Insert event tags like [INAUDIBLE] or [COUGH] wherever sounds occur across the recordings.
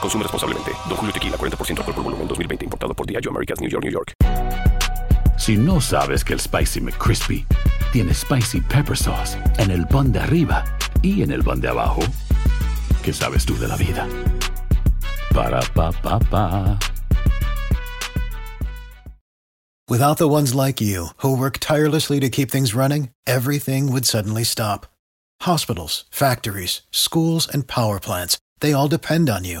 Consume responsablemente. Don Julio Tequila, 40% alcohol por volumen, 2020. Importado por Diageo Americas, New York, New York. Si no sabes que el Spicy McCrispy tiene Spicy Pepper Sauce en el pan de arriba y en el pan de abajo, ¿qué sabes tú de la vida? Para, pa, pa, pa. Without the ones like you, who work tirelessly to keep things running, everything would suddenly stop. Hospitals, factories, schools, and power plants, they all depend on you.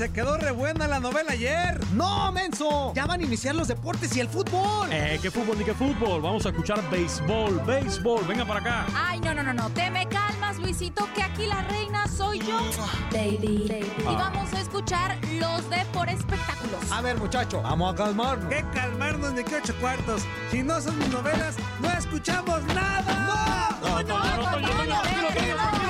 Se quedó re buena la novela ayer. ¡No, menso! Ya van a iniciar los deportes y el fútbol. Eh, ¿qué fútbol ni qué fútbol? Vamos a escuchar béisbol, béisbol. Venga para acá. Ay, no, no, no, no. Te me calmas, Luisito, que aquí la reina soy yo. Baby. Y vamos a escuchar los de por espectáculos. A ver, muchacho, vamos a calmarnos. ¿Qué calmarnos de qué ocho cuartos? Si no son mis novelas, no escuchamos nada. No, no, no, no, Toño, Toño, tranquilo, Toño, tranquilo.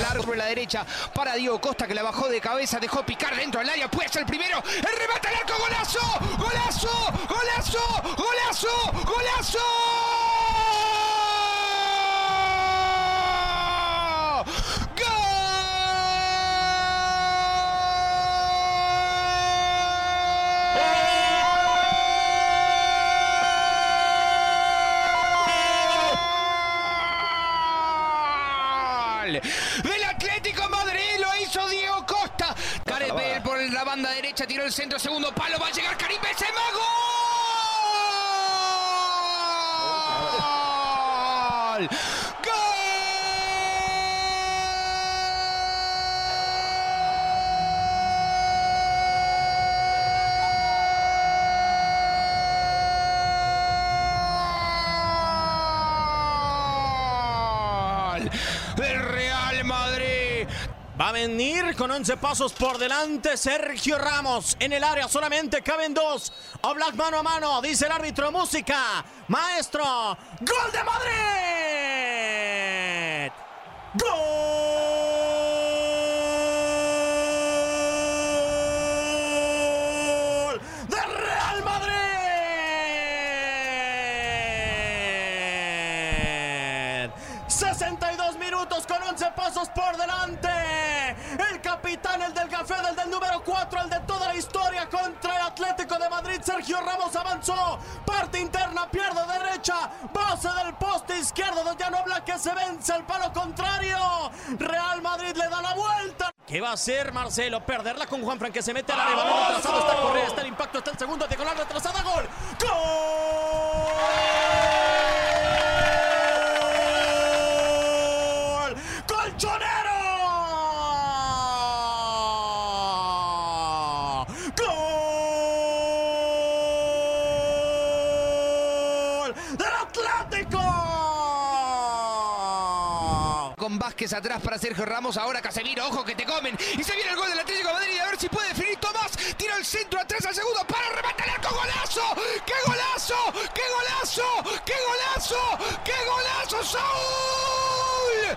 Largo por la derecha para Diego Costa que la bajó de cabeza, dejó picar dentro del área, puede ser el primero, el remate al arco, golazo, golazo, golazo, golazo, golazo. Derecha tiró el centro, segundo palo, va a llegar Karim Benzema. ¡Gol! ¡Gol! Va a venir con 11 pasos por delante Sergio Ramos. En el área solamente caben dos. Oblak mano a mano, dice el árbitro. Música. Maestro. ¡Gol de Madrid! ¡Gol! ¡De Real Madrid! 62 minutos con 11 pasos por delante. De Madrid. Sergio Ramos avanzó. Parte interna, pierde derecha. Base del poste izquierdo de Llano que se vence al palo contrario. Real Madrid le da la vuelta. ¿Qué va a hacer Marcelo? Perderla con Juanfran que se mete al área. Balón retrasado. Está Correa, está el impacto, está el segundo. Diagonal retrasada. Gol. ¡Gol! Vázquez atrás para Sergio Ramos, ahora Casemiro, ojo que te comen. Y se viene el gol del Atlético de Madrid, a ver si puede definir Tomás. Tira el centro atrás al segundo, para rematar el arco, golazo. ¡Qué golazo! ¡Qué golazo! ¡Qué golazo! ¡Qué golazo, Saúl!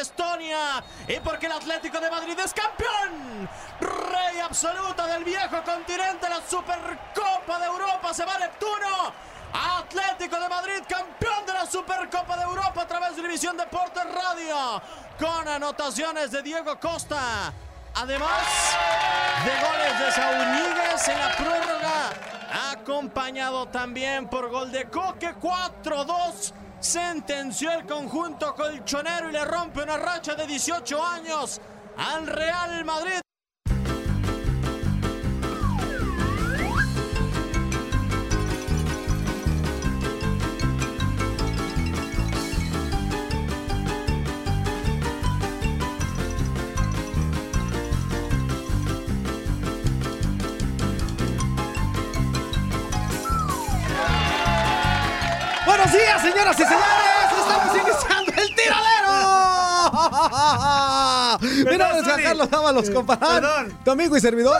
Estonia. Y porque el Atlético de Madrid es campeón. Rey absoluto del viejo continente. La Supercopa de Europa se va a Neptuno. Atlético de Madrid, campeón de la Supercopa de Europa a través de División Deportes Radio. Con anotaciones de Diego Costa. Además de goles de Saúl en la prórroga. Acompañado también por gol de Coque 4-2 sentenció el conjunto colchonero y le rompe una racha de 18 años al Real Madrid. Señoras y señores. Estamos iniciando el tiradero. Mira, Zuli. Carlos Ábalos, compadre. Tu amigo y servidor.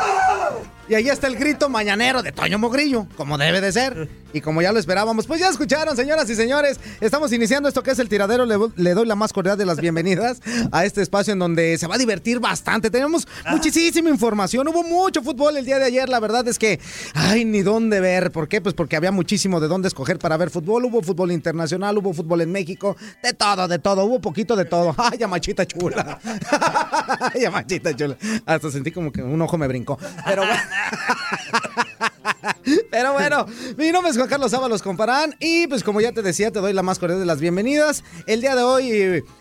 Y ahí está el grito mañanero de Toño Mogrillo, como debe de ser. Y como ya lo esperábamos, pues ya escucharon, señoras y señores. Estamos iniciando esto que es el tiradero. Le, le doy la más cordial de las [LAUGHS] bienvenidas a este espacio en donde se va a divertir bastante. Tenemos muchísima información. Hubo mucho fútbol el día de ayer. La verdad es que, ay, ni dónde ver. ¿Por qué? Pues porque había muchísimo de dónde escoger para ver fútbol. Hubo fútbol internacional, hubo fútbol en México. De todo, de todo. Hubo poquito de todo. [LAUGHS] Ay, ya machita chula. [LAUGHS] Ay, ya machita chula. Hasta sentí como que un ojo me brincó. Pero bueno. [LAUGHS] Pero bueno, mi nombre es Juan Carlos Ábalos Comparán y pues como ya te decía, te doy la más cordial de las bienvenidas. El día de hoy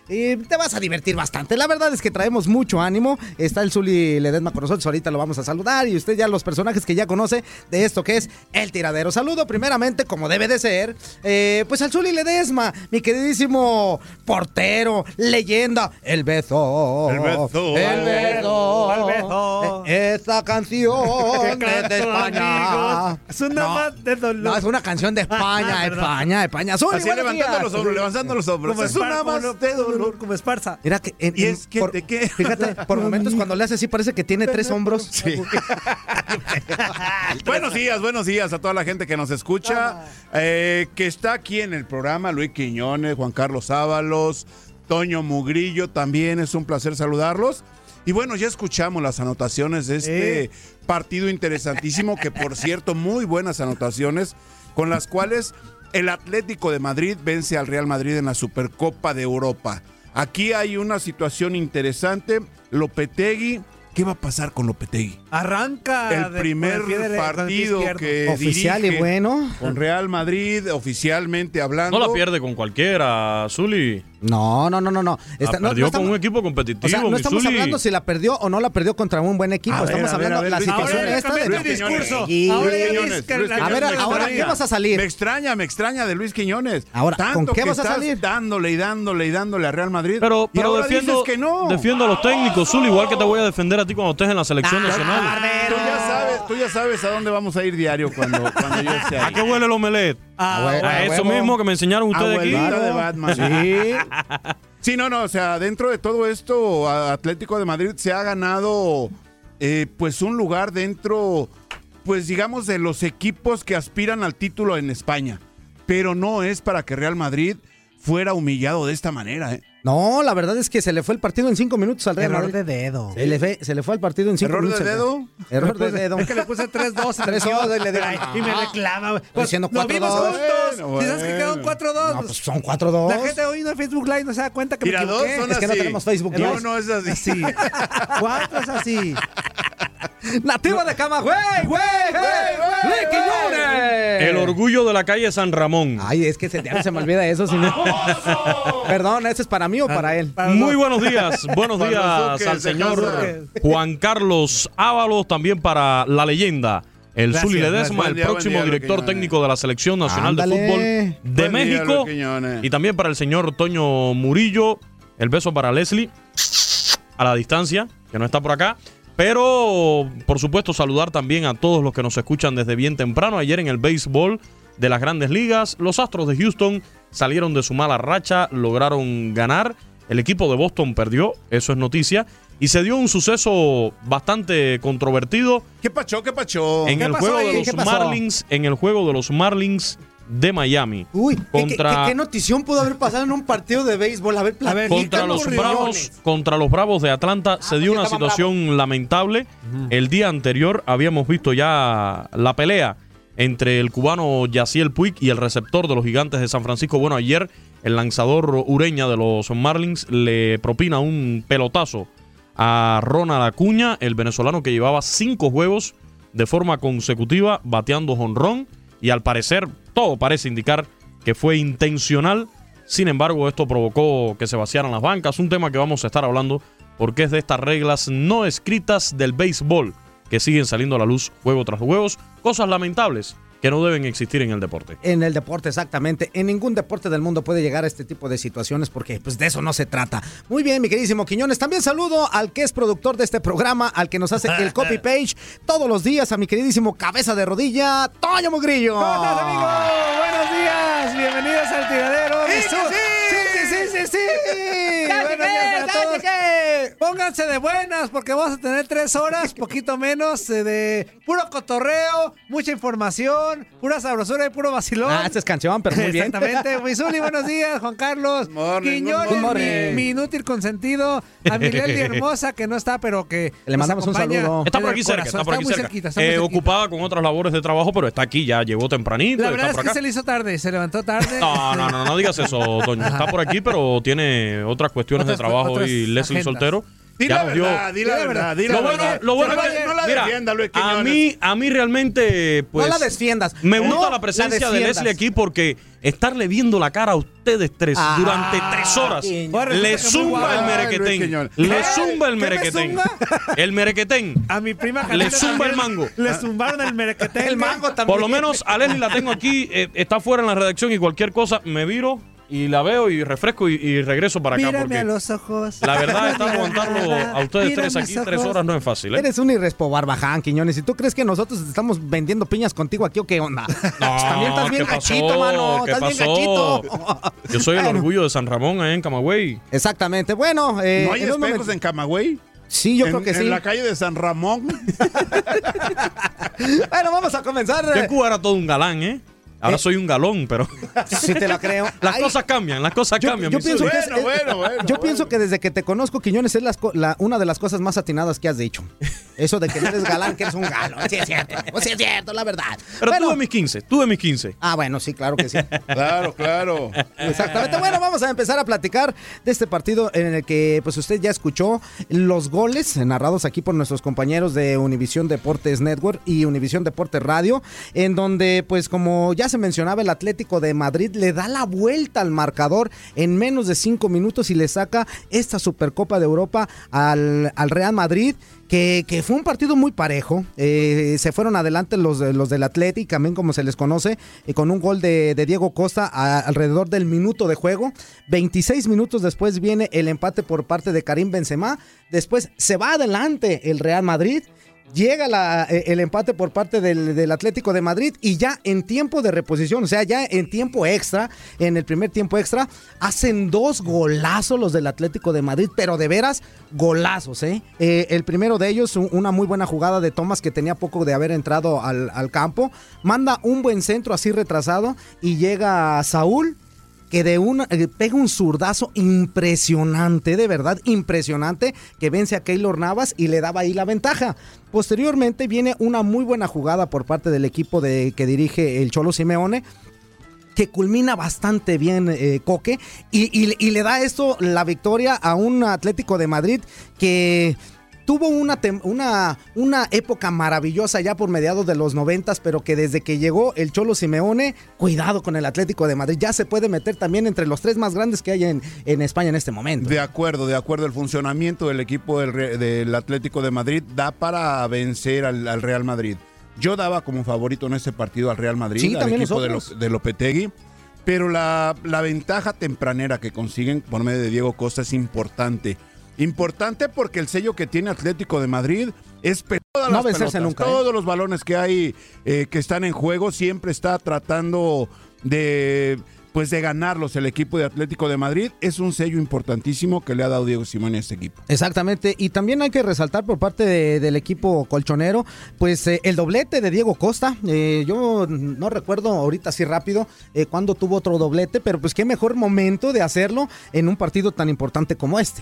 eh, te vas a divertir bastante. La verdad es que traemos mucho ánimo. Está el Zuli Ledesma con nosotros, ahorita lo vamos a saludar y usted ya los personajes que ya conoce de esto que es el tiradero. Saludo primeramente, como debe de ser, eh, pues al Zuli Ledesma, mi queridísimo portero, leyenda, el beso. El beso. El beso. El beso. Eh, Esta canción [LAUGHS] es de España. Es una No, más de dolor. No, es una canción de [LAUGHS] España. España, España. Zuli, Así levantando días. los hombros, levantando los hombros. Como es una más de dolor. Como Esparza. Mira que en- Y es que por- te Fíjate, [LAUGHS] por momentos cuando le hace así parece que tiene tres hombros. [LAUGHS] Sí. buenos días, buenos días a toda la gente que nos escucha, eh, que está aquí en el programa, Luis Quiñones, Juan Carlos Ábalos, Toño Mugrillo, también es un placer saludarlos. Y bueno, ya escuchamos las anotaciones de este partido interesantísimo, que por cierto, muy buenas anotaciones, con las cuales el Atlético de Madrid vence al Real Madrid en la Supercopa de Europa. Aquí hay una situación interesante. Lopetegui, ¿qué va a pasar con Lopetegui? Arranca. el de- primer el el partido que Oficial y bueno. con Real Madrid oficialmente hablando. No la pierde con cualquiera, Zuli. No, no, no, no, no. Está- La no- perdió no con estamos- un equipo competitivo, O sea, no estamos hablando si la perdió o no la perdió contra un buen equipo. A estamos ver, hablando a ver, la situación esta de Luis discurso. Ahora Luis Quiñones, la- A ver, Quiñones, me ahora, extraña. ¿qué vas a salir? Me extraña, me extraña de Luis Quiñones. Ahora, ¿con qué vas a salir? Dándole y dándole y dándole a Real Madrid. Pero, y pero ahora defiendo, dices que no. defiendo a los técnicos, Zuli, igual que te voy a defender a ti cuando estés en la selección nacional. Tú ya sabes, tú ya sabes a dónde vamos a ir diario cuando, cuando yo esté ¿A qué huele el omelet? Ah. A eso mismo que me enseñaron ustedes aquí. De Batman. Sí. [LAUGHS] Sí, no, no, o sea, dentro de todo esto, Atlético de Madrid se ha ganado eh, pues un lugar dentro, pues digamos, de los equipos que aspiran al título en España. Pero no es para que Real Madrid fuera humillado de esta manera, ¿eh? No, la verdad es que se le fue el partido en cinco minutos al Real Error de dedo. Se le, fue, se le fue el partido en cinco ¿Error de minutos. dedo? Error de dedo. Es que le puse 3-2 en el 3-2 guion. y le digo, Ay, no. Y me reclama. güey. Pues, diciendo lo vimos 4-2. juntos. Bueno, Dices que quedaron bueno. 4-2. No, pues son 4-2. La gente hoy no en Facebook Live no se da cuenta que me Mira, dos equivoqué. son Es que no así. tenemos Facebook No, Live. no es así. Así. [LAUGHS] Cuatro es así. [LAUGHS] Nativa de Camagüey, güey, güey, güey. El orgullo de la calle San Ramón. Ay, es que se, ya no se me olvida eso. Si no... [LAUGHS] Perdón, ¿ese es para mí o para él? Muy buenos días, [LAUGHS] buenos días al señor. Juan Carlos Ábalos, también para la leyenda, el Gracias, Zuli. Ledesma, el próximo día, director técnico de la Selección Nacional Ándale. de Fútbol de Buen México. Y también para el señor Toño Murillo, el beso para Leslie, a la distancia, que no está por acá. Pero, por supuesto, saludar también a todos los que nos escuchan desde bien temprano. Ayer en el béisbol de las grandes ligas, los Astros de Houston salieron de su mala racha, lograron ganar. El equipo de Boston perdió, eso es noticia. Y se dio un suceso bastante controvertido ¿Qué pachó, qué pachó? en ¿Qué el pasó juego ahí? de ¿Qué los? Marlins, en el juego de los Marlins de Miami. Uy, ¿qué- Contra- ¿qué, qué, notición pudo haber pasado en un partido de béisbol? A ver, A ver, contra los bravos contra los bravos de Atlanta se dio pues una estaban situación lamentable el día anterior habíamos visto ya la pelea entre el cubano Yaciel Puig y el receptor de los gigantes de San Francisco bueno ayer el lanzador Ureña de los Marlins le propina un pelotazo a Ronald Acuña el venezolano que llevaba cinco juegos de forma consecutiva bateando jonrón y al parecer todo parece indicar que fue intencional. Sin embargo, esto provocó que se vaciaran las bancas, un tema que vamos a estar hablando porque es de estas reglas no escritas del béisbol que siguen saliendo a la luz juego tras juego, cosas lamentables que no deben existir en el deporte. En el deporte, exactamente. En ningún deporte del mundo puede llegar a este tipo de situaciones porque pues de eso no se trata. Muy bien, mi queridísimo Quiñones. También saludo al que es productor de este programa, al que nos hace el copy [LAUGHS] page todos los días, a mi queridísimo cabeza de rodilla, Toño Mogrillo. ¿Cómo estás, amigo? Buenos días. Bienvenidos al tiradero sí, sí, sí, sí. Buenos días para todos. Pónganse de buenas porque vamos a tener tres horas, poquito menos, eh, de puro cotorreo, mucha información, pura sabrosura y puro vacilón. Ah, esta es canción, pero muy bien. Exactamente. Misuli, buenos días. Juan Carlos. Morning, Quiñones, good morning. mi, mi inútil consentido. A mi Leli [LAUGHS] hermosa, que no está, pero que Le nos mandamos un saludo. Está por aquí cerca, está por aquí muy cerca. cerquita, está muy Eh, cerquita. ocupada con otras labores de trabajo, pero está aquí, ya llegó tempranito. La está verdad es por que acá. se le hizo tarde, se levantó tarde. No, no, no, no digas eso, Toño. Está por aquí, pero tiene otras cuestiones Otras- de trabajo y Leslie agendas. Soltero. Di la verdad, di la Di la verdad, di la Lo bueno, verdad. lo bueno no, es la- que, no la defienda, Luis a Quiñones. mí, a mí realmente, pues, no la defiendas. me gusta No la presencia la de. Leslie aquí porque estarle viendo la cara a ustedes tres Ah, durante tres horas Quiñones. le zumba el merequetén. Le zumba el ¿Qué me merequetén. El merequetén. A mi prima Le zumba el mango. Le zumbaron el merequetén. El mango también. Por lo menos a Leslie la tengo aquí, eh, está fuera en la redacción y cualquier cosa me viro y la veo y refresco y, y regreso para acá Mírame porque a los ojos. la verdad digas aguantarlo a ustedes tres aquí tres horas no es fácil. ¿eh? Eres un irrespo barbaján, Quiñones. ¿Y tú crees que nosotros estamos vendiendo piñas contigo aquí o qué onda? [LAUGHS] También estás bien gachito, mano. ¿Qué Estás bien gachito. Yo soy el [LAUGHS] orgullo de San Ramón ahí en Camagüey. Exactamente. Bueno, eh, ¿No hay en espejos momento- en Camagüey? Sí, yo en, creo que en sí. la calle de San Ramón. [LAUGHS] Bueno, vamos a comenzar. Yo en Cuba era todo un galán, ¿eh? Ahora soy un galón, pero [LAUGHS] Sí te la creo. [LAUGHS] las Ay, cosas cambian, las cosas yo, cambian. yo mi pienso, Zuli. que es- Bueno, bueno, bueno, yo bueno. pienso que desde que te conozco, Quiñones, es las co- la- una de las cosas más atinadas que has dicho. Eso de que no eres galán, que eres un galo. Sí es cierto. Pues sí es cierto, la verdad. Pero Bueno. tuve mis 15, tuve mis 15. Ah, bueno, sí, claro que sí. [LAUGHS] Claro, claro. Exactamente. Bueno, vamos a empezar a platicar de este partido en el que pues usted ya escuchó los goles narrados aquí por nuestros compañeros de Univisión Deportes Network y Univisión Deportes Radio, en donde pues como ya se mencionaba el Atlético de Madrid le da la vuelta al marcador en menos de cinco minutos y le saca esta Supercopa de Europa al, al Real Madrid. Que, fue un partido muy parejo. Eh, se fueron adelante los, de- los del Atlético, también como se les conoce, eh, con un gol de, Diego Costa alrededor del minuto de juego. 26 minutos después viene el empate por parte de Karim Benzema. Después se va adelante el Real Madrid. Llega eh, el empate por parte del, Atlético de Madrid y ya en tiempo de reposición, o sea, ya en tiempo extra, en el primer tiempo extra, hacen dos golazos los del Atlético de Madrid, pero de veras golazos, ¿eh? Eh, el primero de ellos, un- una muy buena jugada de Thomas que tenía poco de haber entrado al, al campo, manda un buen centro así retrasado y llega Saúl que de una eh, pega un zurdazo impresionante, de verdad, impresionante, que vence a Keylor Navas y le daba ahí la ventaja. Posteriormente viene una muy buena jugada por parte del equipo de, que dirige el Cholo Simeone, que culmina bastante bien eh, Coque y, y- y le da esto la victoria a un Atlético de Madrid que tuvo una, una, una época maravillosa ya por mediados de los noventas, pero que desde que llegó el Cholo Simeone, cuidado con el Atlético de Madrid, ya se puede meter también entre los tres más grandes que hay en, en España en este momento. De acuerdo, de acuerdo. El funcionamiento del equipo del, del Atlético de Madrid da para vencer al, al Real Madrid. Yo daba como favorito en ese partido al Real Madrid, Sí, al también equipo de, nosotros. Lo- de Lopetegui. Pero la, la ventaja tempranera que consiguen por medio de Diego Costa es importante. Importante porque el sello que tiene Atlético de Madrid es todas No las pelotas, nunca, ¿eh? todos los balones que hay eh, que están en juego siempre está tratando de pues de ganarlos el equipo de Atlético de Madrid es un sello importantísimo que le ha dado Diego Simón a este equipo. Exactamente, y también hay que resaltar por parte de- del equipo colchonero, pues eh, el doblete de Diego Costa. Eh, yo no recuerdo ahorita así rápido eh, cuándo tuvo otro doblete, pero pues qué mejor momento de hacerlo en un partido tan importante como este.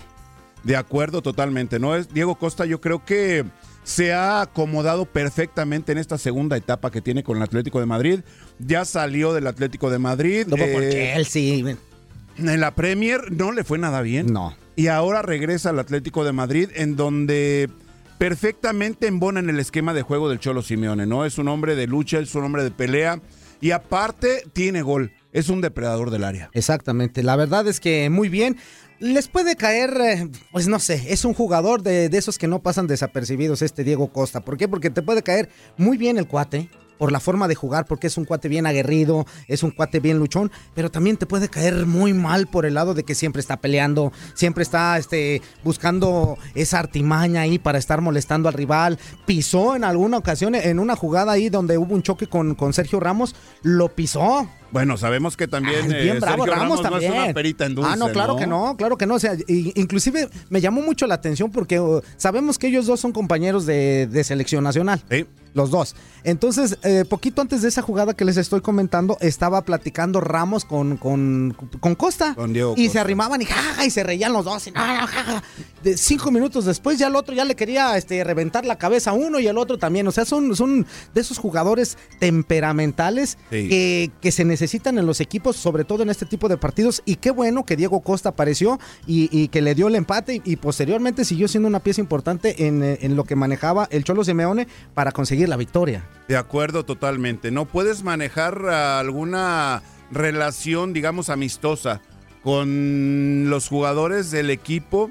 De acuerdo, totalmente. No es Diego Costa, yo creo que se ha acomodado perfectamente en esta segunda etapa que tiene con el Atlético de Madrid. Ya salió del Atlético de Madrid. Por eh, Chelsea. En la Premier no le fue nada bien. No. Y ahora regresa al Atlético de Madrid, en donde perfectamente embona en el esquema de juego del Cholo Simeone, ¿no? Es un hombre de lucha, es un hombre de pelea. Y aparte, tiene gol. Es un depredador del área. Exactamente, la verdad es que muy bien. Les puede caer, eh, pues no sé, es un jugador de, de esos que no pasan desapercibidos este Diego Costa. ¿Por qué? Porque te puede caer muy bien el cuate por la forma de jugar, porque es un cuate bien aguerrido, es un cuate bien luchón, pero también te puede caer muy mal por el lado de que siempre está peleando, siempre está este, buscando esa artimaña ahí para estar molestando al rival. Pisó en alguna ocasión, en una jugada ahí donde hubo un choque con, con Sergio Ramos, lo pisó. Bueno, sabemos que también, es bien eh, bravo, Sergio Ramos, Ramos, no es también. una perita en dulce, Ah, no, claro que no, claro que no. O sea, inclusive me llamó mucho la atención porque uh, sabemos que ellos dos son compañeros de, de selección nacional. Los dos. Entonces, eh, poquito antes de esa jugada que les estoy comentando, estaba platicando Ramos con, con, con Costa. Con Diego y se arrimaban y jaja, y se reían los dos. Y, "No, no, jaja". De cinco minutos después, ya el otro ya le quería este, reventar la cabeza a uno y el otro también. O sea, son, son de esos jugadores temperamentales Sí. que, que se necesitan en los equipos, sobre todo en este tipo de partidos. Y qué bueno que Diego Costa apareció y, y que le dio el empate y, y posteriormente siguió siendo una pieza importante en, eh, en lo que manejaba el Cholo Simeone para conseguir la victoria. De acuerdo, totalmente. No puedes manejar alguna relación, digamos, amistosa con los jugadores del equipo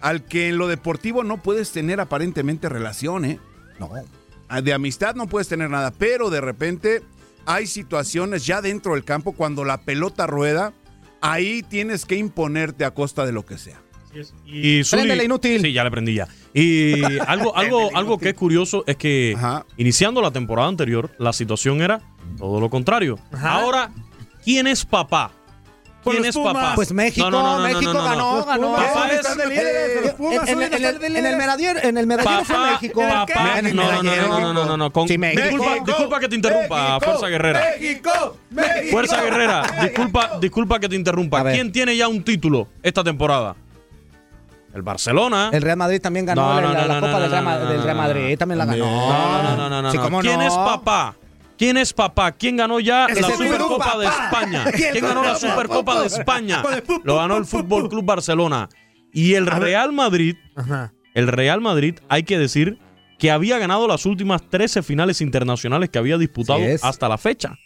al que en lo deportivo no puedes tener aparentemente relación, ¿eh? No. Ah, De amistad no puedes tener nada, pero de repente hay situaciones ya dentro del campo cuando la pelota rueda, ahí tienes que imponerte a costa de lo que sea. Y Zuli- Préndele, inútil. Sí, ya le prendí ya. Y [LAUGHS] algo, algo, algo que es curioso es que iniciando la temporada anterior, la situación era todo lo contrario. Ahora, ¿quién es papá? Pues ¿Quién es papá? Pues México, México ganó, ganó. Papá es- Eh, en- el- en- en el medallero, en el medallero fue México. papá, En el no, no, no, no, no, no, no, no, con- Sí, México. disculpa, disculpa que te interrumpa, Fuerza Guerrera. México, México. Fuerza Guerrera, disculpa, disculpa que te interrumpa. ¿Quién tiene ya un título esta temporada? El Barcelona. El Real Madrid también ganó No, la, no, la- no, la no, Copa no, del, Real, no, no, no, no. Madrid, también la ganó. No, no, no, no, no, no. ¿Quién no? es papá? ¿Quién es papá? ¿Quién ganó ya la Supercopa de España? ¿Quién ¿Quién ganó la? Supercopa de España? Lo ganó el Fútbol Club Barcelona. Y el Real Madrid, el Real Madrid, hay que decir que había ganado las últimas 13 finales internacionales que había disputado Sí hasta la fecha.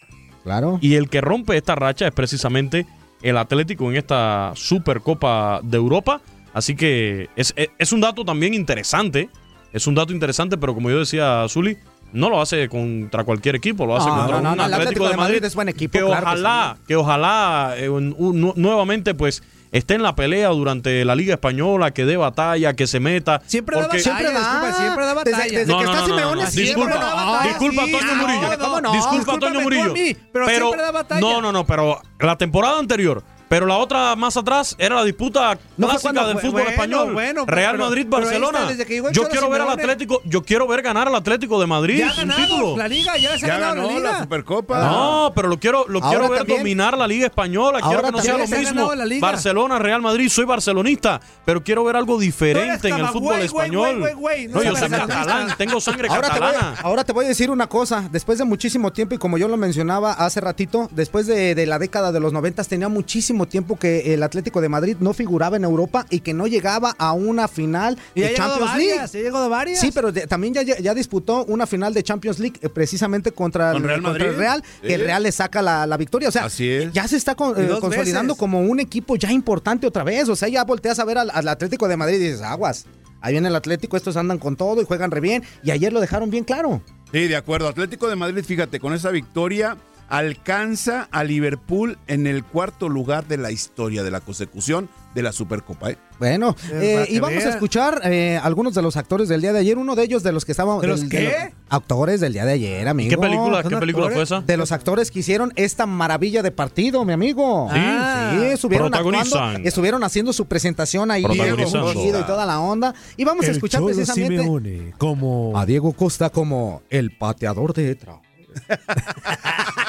Claro. Y el que rompe esta racha es precisamente el Atlético en esta Supercopa de Europa. Así que es, es- es un dato también interesante. Es un dato interesante, pero como yo decía, Zuli, no lo hace contra cualquier equipo, lo hace No, contra no, no, un no, el Atlético, de Madrid, es buen equipo, que claro que ojalá, que, ojalá eh, un- un- nu- nuevamente pues esté en la pelea durante la Liga Española, que dé batalla, que se meta. Siempre da porque- Siempre da. siempre da Desde- batalla. desde No, que no, está no, Simeone no, siempre disculpa, da batalla. disculpa, Sí, Toño Murillo. Disculpa, Toño a Murillo. mí, pero siempre da batalla. no, no, no, pero la temporada anterior, Pero la otra más atrás era la disputa No clásica del fue- fútbol bueno, español. bueno, pero- Real pero- Madrid, está, Barcelona. Yo Cholo quiero ver al. Atlético, yo quiero ver ganar al Atlético de Madrid. Ya ha un ganado título. la liga, ya les ha Ya ganado la ganó la liga. Supercopa. No, pero lo quiero, lo Ahora quiero ver también- dominar la Liga Española. Quiero Ahora que no sea lo mismo. Barcelona, Real Madrid. Soy barcelonista, pero quiero ver algo diferente en el fútbol español. no No, yo soy catalán, tengo sangre Ahora te, voy, catalana. ahora te voy a decir una cosa. Después de muchísimo tiempo, y como yo lo mencionaba hace ratito, después de, de la década de los noventas, tenía muchísimo tiempo que el Atlético de Madrid no figuraba en Europa y que no llegaba a una final Y de Champions varias, League. ha varias. Sí, pero de- también ya, ya disputó una final de Champions League eh, precisamente contra, ¿Con el, Real contra el Madrid? Real, que el. Real le saca la, la victoria. O sea, Así es. ya se está con- eh, consolidando veces. como un equipo ya importante otra vez. O sea, ya volteas a ver al, al Atlético de Madrid y dices, aguas. Ahí viene el Atlético, estos andan con todo y juegan re bien. Y ayer lo dejaron bien claro. Sí, de acuerdo. Atlético de Madrid, fíjate, con esa victoria alcanza a Liverpool en el cuarto lugar de la historia de la consecución de la Supercopa. ¿eh? Bueno, Eh, eh, y vamos a escuchar eh, algunos de los actores del día de ayer. Uno de ellos de los que estaban. ¿De los del- qué? actores del día de ayer, amigo. ¿Qué película, ¿son qué película actores? fue esa? De los actores que hicieron esta maravilla de partido, mi amigo. Sí. sí, estuvieron Protagonizan. actuando, estuvieron haciendo su presentación ahí. Diego y toda la onda. Y vamos a escuchar precisamente como... a Diego Costa como el pateador de Etra. [LAUGHS]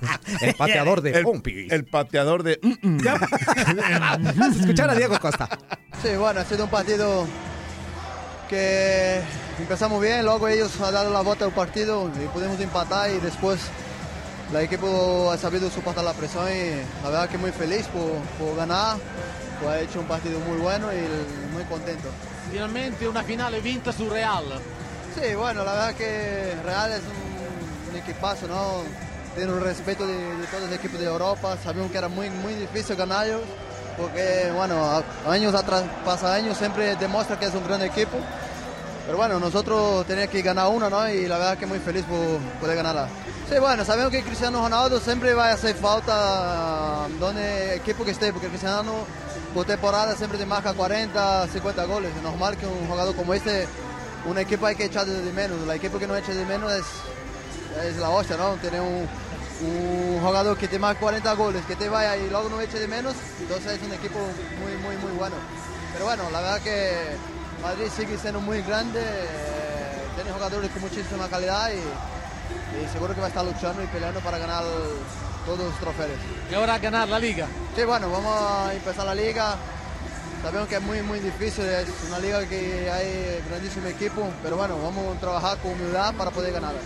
[LAUGHS] el pateador de El, Pompis. el pateador de... mm, Vamos [LAUGHS] a escuchar a Diego Costa. Sí, bueno, ha sido un partido que empezamos bien, luego ellos han dado la vuelta al partido y pudimos empatar y después el equipo ha sabido soportar la presión y la verdad que muy feliz por, por ganar, pues ha hecho un partido muy bueno y muy contento. Finalmente una finale vinta su Real. Sí, bueno, la verdad que Real es un, un equipazo, ¿no? Tiene un respeto de, de todos los equipos de Europa, sabíamos que era muy, muy difícil ganarlos, porque, bueno, años atrás, pasa años, siempre demuestra que es un gran equipo. Pero bueno, nosotros teníamos que ganar una, ¿no? Y la verdad que muy feliz por poder ganarla. Sí, bueno, sabemos que Cristiano Ronaldo siempre va a hacer falta donde equipo que esté, porque Cristiano por temporada siempre te marca 40, 50 goles. Es normal que un jugador como este, un equipo hay que echar de menos. El equipo que no echa de menos es, es la hostia, ¿no? Tener un, un jugador que te marca 40 goles, que te vaya y luego no eche de menos, entonces es un equipo muy, muy, muy bueno. Pero bueno, la verdad que Madrid sigue siendo muy grande, eh, tiene jugadores con muchísima calidad y, y seguro que va a estar luchando y peleando para ganar todos los trofeos. Y ahora ganar la liga. Sí, bueno, vamos a empezar la liga. Sabemos que es muy, muy difícil, es una liga que hay grandísimo equipo, pero bueno, vamos a trabajar con humildad para poder ganarla.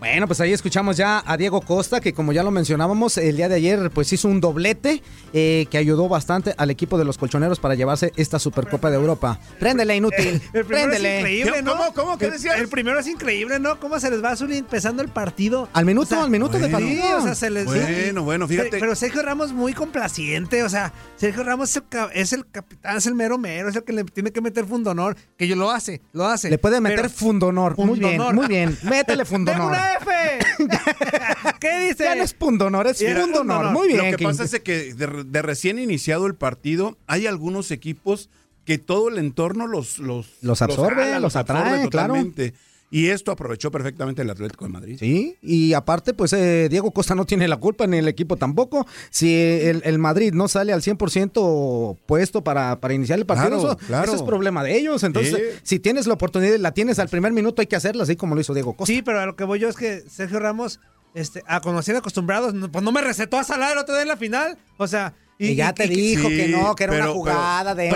Bueno, pues ahí escuchamos ya a Diego Costa, que como ya lo mencionábamos, el día de ayer pues hizo un doblete eh, que ayudó bastante al equipo de los colchoneros para llevarse esta Supercopa de Europa. Préndele, inútil. [LAUGHS] El primero Préndele. es increíble, ¿no? ¿Cómo, cómo? ¿Qué El- decías? El, primero es increíble, ¿no? ¿Cómo se les va Zuli empezando el partido? Al minuto, al minuto de sí, partido. o sea, se les... Bueno, bueno, fíjate. Pero, pero Sergio Ramos muy complaciente, o sea, Sergio Ramos es el, el capitán, es el mero mero, es el que le tiene que meter fundonor, que yo lo hace, lo hace. Le puede meter Pero- fundonor. Muy bien, Fundonor. muy bien. [LAUGHS] Métele ¡Tengo fundonor. F! [LAUGHS] ¿Qué dice? Ya no es fundonor, es fundonor. Muy bien. Lo que King. pasa es que de, de recién iniciado el partido, hay algunos equipos que todo el entorno los los, Los absorbe, jala, los atrae, absorbe totalmente. Y esto aprovechó perfectamente el Atlético de Madrid. Sí, y aparte, pues eh, Diego Costa no tiene la culpa, ni el equipo tampoco. Si el, el Madrid no sale al 100% puesto para, para iniciar el partido, Claro, eso, claro. eso es problema de ellos. Entonces, Sí. si tienes la oportunidad y la tienes al primer minuto, hay que hacerla, así como lo hizo Diego Costa. Sí, pero a lo que voy yo es que Sergio Ramos, este, a conocer acostumbrados, pues no me recetó a Salah el otro día en la final. O sea, Y ya te dijo Sí, que no, que era pero- una jugada de él,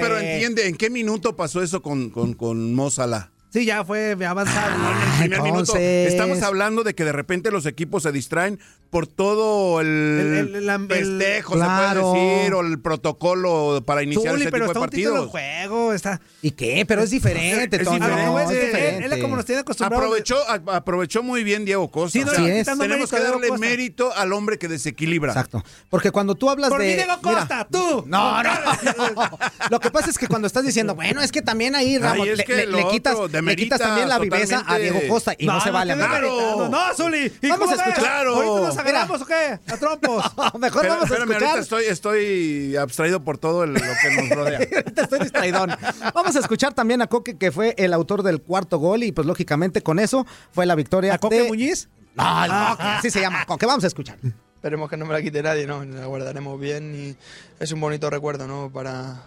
pero entiende, ¿en qué minuto pasó eso con, con, con Mo Salah? Sí, ya fue avanzado. En el primer minuto. Estamos hablando de que de repente los equipos se distraen por todo el, El- el- el- festejo, Claro. se puede decir, o el protocolo para iniciar Zuli, ese pero tipo de está un en partidos. juego, está... ¿Y qué? Pero es diferente, Es diferente. Voy es él- como nos tiene acostumbrados. Aprovechó, a- aprovechó muy bien Diego Costa. Sí, no, O sea, tenemos que darle Costa. mérito al hombre que desequilibra. Exacto. Porque cuando tú hablas Por de. mí, Diego mira, Costa, tú. No, no. [LAUGHS] [LAUGHS] Lo que pasa es que cuando estás diciendo, bueno, es que también ahí, Ramos, es le, que le- lo le quitas, otro le quitas también la viveza a Diego Costa y no, se vale. amigo. demeritando. No, Zuli. ¿y Vamos a escuchar. Claro. ¿Ahorita nos agarramos o qué? A trompos. [LAUGHS] Mejor vamos a espérame, escuchar. ahorita estoy, estoy abstraído por todo el- lo que nos rodea. [LAUGHS] Ahorita estoy distraidón. Vamos a escuchar también a Coque, que fue el autor del cuarto gol, y pues lógicamente con eso fue la victoria ¿A Coque de... Muñiz? No, el Coque, así se llama Coque. Vamos a escuchar. esperemos que no me la quite nadie, ¿no? La guardaremos bien y es un bonito recuerdo, ¿no? Para,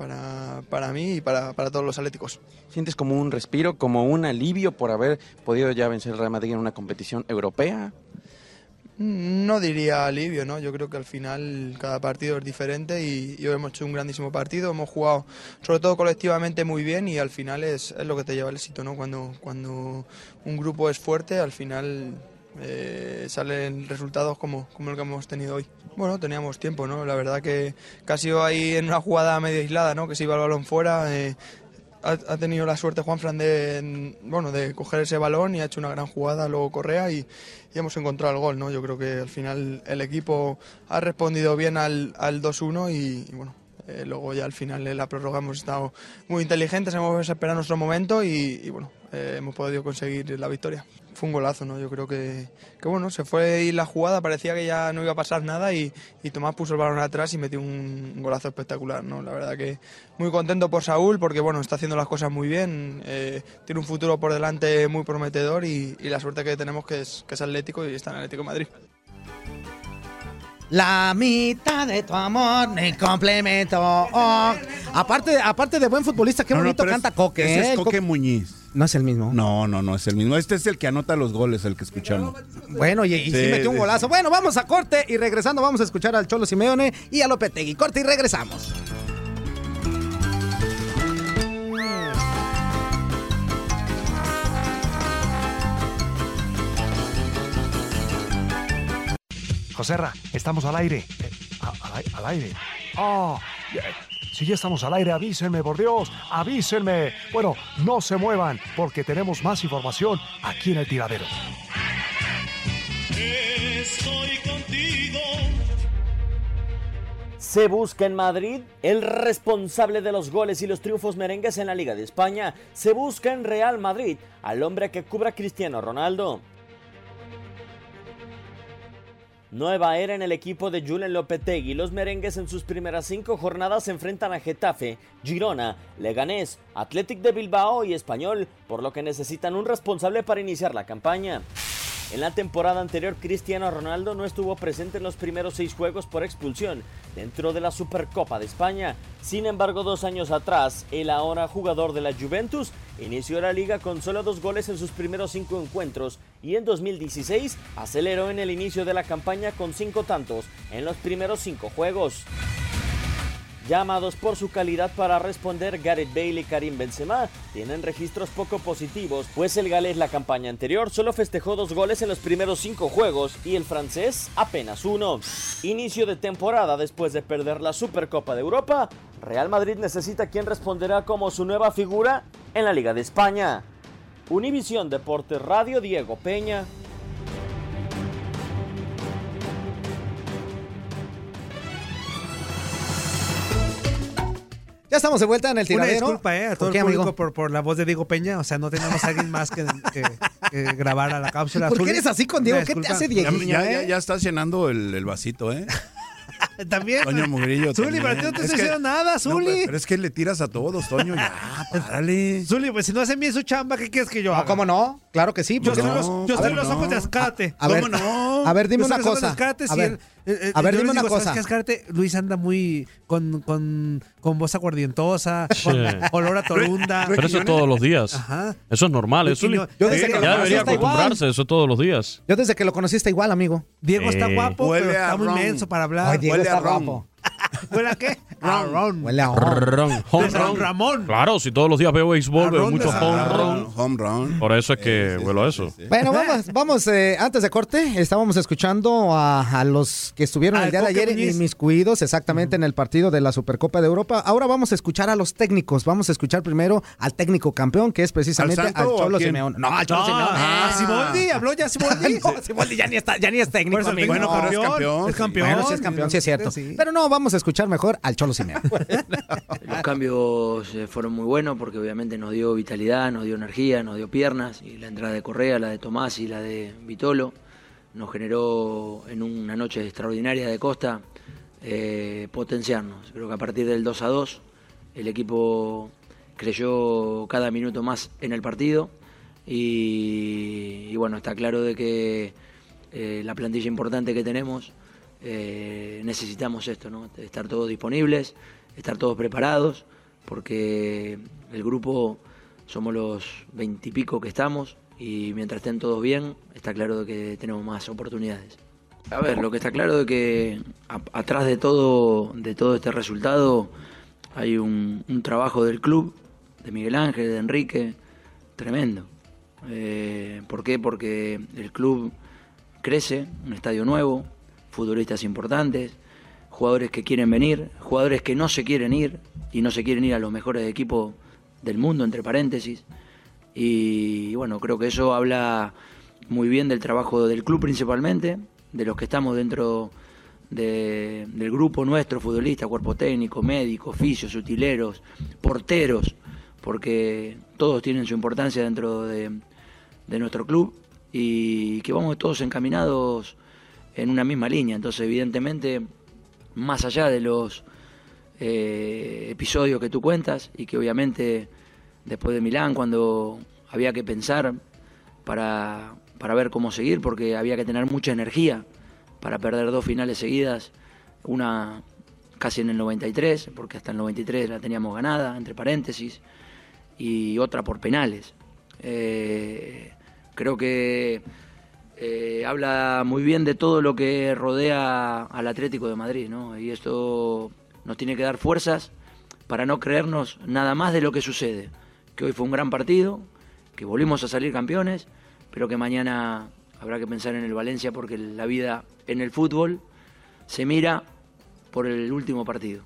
para, para mí y para, para todos los atléticos. ¿Sientes como un respiro, como un alivio por haber podido ya vencer el Real Madrid en una competición europea? No diría alivio, ¿no? Yo creo que al final cada partido es diferente y, y hoy hemos hecho un grandísimo partido, hemos jugado sobre todo colectivamente muy bien y al final es, es lo que te lleva al éxito, ¿no? Cuando, cuando un grupo es fuerte, al final eh, salen resultados como, como el que hemos tenido hoy. Bueno, teníamos tiempo, ¿no? La verdad que casi ahí en una jugada medio aislada, ¿no? Que se iba el balón fuera. eh, ha, ha tenido la suerte Juanfran de, bueno, de coger ese balón y ha hecho una gran jugada luego Correa y, y hemos encontrado el gol, ¿no? Yo creo que al final el equipo ha respondido bien al, al 2-1 y, y, bueno, eh, luego ya al final en la prórroga hemos estado muy inteligentes, hemos esperado nuestro momento y, y, bueno, eh, hemos podido conseguir la victoria. Fue un golazo, ¿no? Yo creo que, que bueno, se fue ahí la jugada, parecía que ya no iba a pasar nada y, y Tomás puso el balón atrás y metió un golazo espectacular, ¿no? La verdad que muy contento por Saúl porque, bueno, está haciendo las cosas muy bien, eh, tiene un futuro por delante muy prometedor y, y la suerte que tenemos que es, que es Atlético y está en Atlético de Madrid. La mitad de tu amor, el complemento. Oh. Aparte, aparte de buen futbolista, qué No, no, bonito es- canta Coque. ese ¿eh? es El Coque Co- Muñiz. No es el mismo. No, no, no es el mismo. Este es el que anota los goles, el que escuchamos. Bueno, y, y sí, Sí, metió un golazo. Bueno, vamos a corte y regresando vamos a escuchar al Cholo Simeone y a Lopetegui. Corte y regresamos. Joserra, estamos al aire. Eh, al, ai- al aire. ¡Ah! eh, si ya estamos al aire, avísenme, por Dios, avísenme. Bueno, no se muevan, porque tenemos más información aquí en el tiradero. Estoy contigo. Se busca en Madrid el responsable de los goles y los triunfos merengues en la Liga de España. Se busca en Real Madrid al hombre que cubra a Cristiano Ronaldo. Nueva era en el equipo de Julen Lopetegui. Los merengues en sus primeras cinco jornadas se enfrentan a Getafe, Girona, Leganés, Athletic de Bilbao y Español, por lo que necesitan un responsable para iniciar la campaña. En la temporada anterior, Cristiano Ronaldo no estuvo presente en los primeros seis juegos por expulsión dentro de la Supercopa de España. Sin embargo, dos años atrás, el ahora jugador de la Juventus inició la liga con solo dos goles en sus primeros cinco encuentros y en 2016 aceleró en el inicio de la campaña con cinco tantos en los primeros cinco juegos. Llamados por su calidad para responder, Gareth Bale y Karim Benzema tienen registros poco positivos, pues el galés la campaña anterior solo festejó dos goles en los primeros cinco juegos y el francés apenas uno. Inicio de temporada después de perder la Supercopa de Europa, Real Madrid necesita quien responderá como su nueva figura en la Liga de España. Univisión Deportes Radio Diego Peña. Ya estamos de vuelta en el Una tiradero. disculpa, eh, a todo ¿Por el qué, público amigo? por, por la voz de Diego Peña. O sea, no tenemos a alguien más que, que, que grabara la cápsula ¿Por qué azul. eres así con Diego? Una ¿Qué te hace Ya, Dieguiño, ya, ya, eh? ya estás llenando el, el vasito, ¿eh? [LAUGHS] También. Toño Mugrillo. Zuli, también. pero a ti no te Es estoy diciendo nada, No, Zuli. pero, pero es que le tiras a todos, Toño. Ya, [LAUGHS] párale. Zuli, pues si no hacen bien su chamba, ¿qué quieres que yo haga? No, ¿Cómo no? Claro que sí. Yo ¿por estoy qué los, no? yo A estoy ver, los ojos de Azcárate. A ver, A ver, dime Yo una estoy los ojos de cosa. A si ver, eh, a ver, dime una digo, ¿sabes cosa. qué, Azcárate? Luis anda muy con, con, con voz aguardientosa, [LAUGHS] con olor a torunda. Pero eso todos los días. Ajá. Eso es normal. Eso. Yo desde que lo ya conocí debería está igual. acostumbrarse eso todos los días. Yo desde que lo conocí está igual, amigo. Diego está Eh. guapo, Huele pero está muy menso para hablar. Ay, Diego Huele está a guapo. ¿Huele a qué? A ron. Huele a Ron, home De San. Ramón. Claro, si todos los días veo béisbol, A veo ron mucho home run. Home run. Por eso es que vuelo eso. Bueno, vamos, vamos eh, antes de corte, estábamos escuchando a, a los que estuvieron el día de ayer inmiscuidos exactamente en el partido de la Supercopa de Europa. Ahora vamos a escuchar a los técnicos. Vamos a escuchar primero al técnico campeón, que es precisamente ¿Al a Cholo? Simeone. No, al Cholo No, Simeone. ah, Siboldi, habló ya Siboldi. [LAUGHS] No, Siboldi ya ni, está, ya ni es técnico, amigo. Bueno, pero es campeón. Es campeón. Bueno, sí es campeón, sí es cierto. Pero no, vamos a escuchar mejor al Cholo Simeone. [LAUGHS] Los cambios eh, fueron muy buenos porque obviamente nos dio vitalidad, nos dio energía, nos dio piernas y la entrada de Correa, la de Tomás y la de Vitolo nos generó en una noche extraordinaria de Costa eh, potenciarnos. Creo que a partir del 2 a 2 el equipo creyó cada minuto más en el partido y, y bueno, está claro de que eh, la plantilla importante que tenemos, eh, necesitamos esto. Estar todos disponibles, estar todos preparados, porque el grupo somos los veintipico que estamos y mientras estén todos bien, está claro de que tenemos más oportunidades. A ver, lo que está claro es que atrás de todo, de todo este resultado hay un, un trabajo del club, de Miguel Ángel, de Enrique, tremendo. Eh, ¿Por qué? Porque el club crece, un estadio nuevo, futbolistas importantes, jugadores que quieren venir, jugadores que no se quieren ir y no se quieren ir a los mejores equipos del mundo, entre paréntesis. Y bueno, creo que eso habla muy bien del trabajo del club principalmente, de los que estamos dentro de- del grupo nuestro, futbolistas, cuerpo técnico, médicos, oficios, utileros, porteros, porque todos tienen su importancia dentro de, de nuestro club y que vamos todos encaminados en una misma línea. Entonces, evidentemente, más allá de los eh, episodios que tú cuentas y que obviamente después de Milán, cuando había que pensar para, para ver cómo seguir, porque había que tener mucha energía para perder dos finales seguidas, una casi en el 93, porque hasta el 93 la teníamos ganada, entre paréntesis, y otra por penales. Eh, creo que eh, habla muy bien de todo lo que rodea al Atlético de Madrid, ¿no? Y esto nos tiene que dar fuerzas para no creernos nada más de lo que sucede. Que hoy fue un gran partido, que volvimos a salir campeones, pero que mañana habrá que pensar en el Valencia porque la vida en el fútbol se mira por el último partido.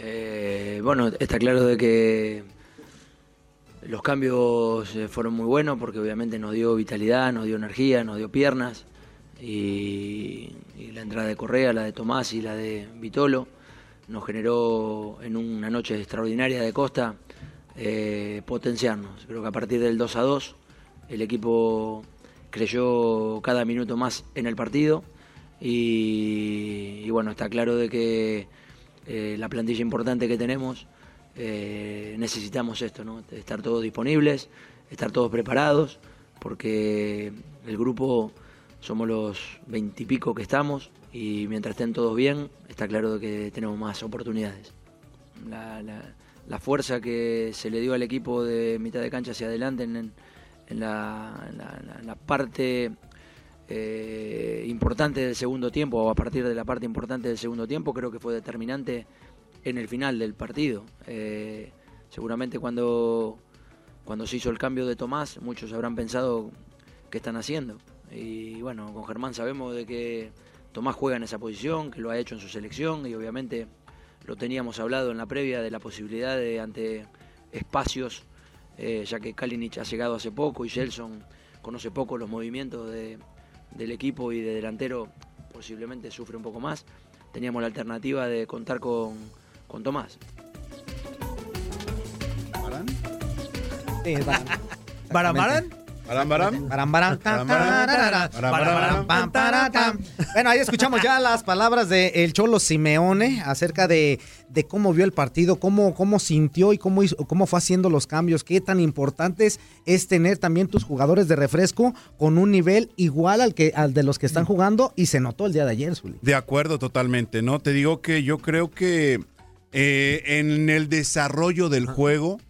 Eh, bueno, está claro de que los cambios eh, fueron muy buenos porque obviamente nos dio vitalidad, nos dio energía, nos dio piernas y, la entrada de Correa, la de Tomás y la de Vitolo nos generó en una noche extraordinaria de Costa eh, potenciarnos. Creo que a partir del 2 a 2 el equipo creyó cada minuto más en el partido y, y bueno, está claro de que eh, la plantilla importante que tenemos eh, necesitamos esto, ¿no? estar todos disponibles, estar todos preparados, porque el grupo somos los veintipico que estamos y mientras estén todos bien, está claro que tenemos más oportunidades. La, la- fuerza que se le dio al equipo de mitad de cancha hacia adelante en, en- la, la parte eh, importante del segundo tiempo, o a partir de la parte importante del segundo tiempo, creo que fue determinante en el final del partido. Eh, seguramente cuando, cuando se hizo el cambio de Tomás, muchos habrán pensado qué están haciendo. Y bueno, con Germán sabemos de que Tomás juega en esa posición, que lo ha hecho en su selección y obviamente lo teníamos hablado en la previa de la posibilidad de ante espacios, eh, ya que Kalinic ha llegado hace poco y Gelson conoce poco los movimientos de- del equipo y de delantero posiblemente sufre un poco más. Teníamos la alternativa de contar con, con Tomás. Sí, es Barán. ¿Baramarán? [LAUGHS] Barán, barán. Barán, barán, Barán. Bueno, ahí escuchamos ya las palabras de el Cholo Simeone acerca de, de cómo vio el partido, cómo, cómo sintió y cómo, hizo- cómo fue haciendo los cambios, qué tan importantes es tener también tus jugadores de refresco con un nivel igual al, que, al de los que están jugando y se notó el día de ayer, Zuli. De acuerdo, totalmente, ¿no? Te digo que yo creo que eh, en el desarrollo del juego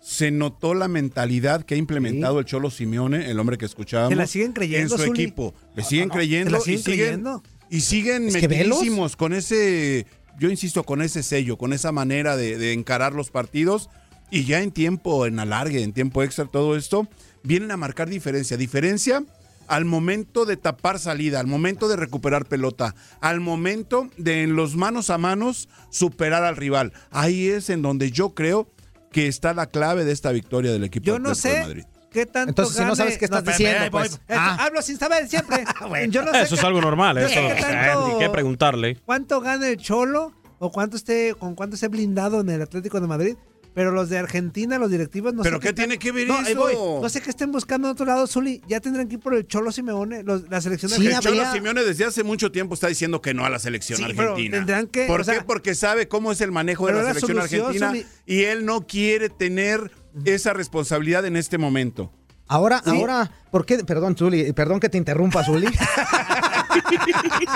se notó la mentalidad que ha implementado el Cholo Simeone, el hombre que escuchábamos. ¿Se la siguen creyendo, En su Zuli? equipo. Le siguen no, creyendo. ¿se la y siguen siguen, creyendo? Y siguen metidísimos con ese, yo insisto, con ese sello, con esa manera de, de encarar los partidos. Y ya en tiempo, en alargue, en tiempo extra, todo esto, vienen a marcar diferencia. Diferencia al momento de tapar salida, al momento de recuperar pelota, al momento de en los manos a manos superar al rival. Ahí es en donde yo creo que está la clave de esta victoria del equipo Yo no Atlético de sé Madrid. qué tanto Entonces, si no sabes qué estás espérame, diciendo, pues. Ah. Hablo sin saber siempre. [LAUGHS] Yo no sé Eso es qué- algo normal, eso. sé qué tanto- Hay que preguntarle. ¿Cuánto gana el Cholo? ¿O cuánto esté, con cuánto esté blindado en el Atlético de Madrid? Pero los de Argentina, los directivos, no ¿Pero sé qué tiene que ver no, ahí eso? voy. No sé qué estén buscando en otro lado, Zuli. Ya tendrán que ir por el Cholo Simeone, los- la selección Sí, el Argentina. Cholo Simeone desde hace mucho tiempo está diciendo que no a la selección Sí, pero argentina. tendrán que- ¿Por o qué? Porque sabe cómo es el manejo de pero la la selección solución, argentina Zuli- y él no quiere tener esa responsabilidad en este momento. Ahora, ahora, ¿por qué? Perdón, Zuli, perdón que te interrumpa, Zuli. [LAUGHS]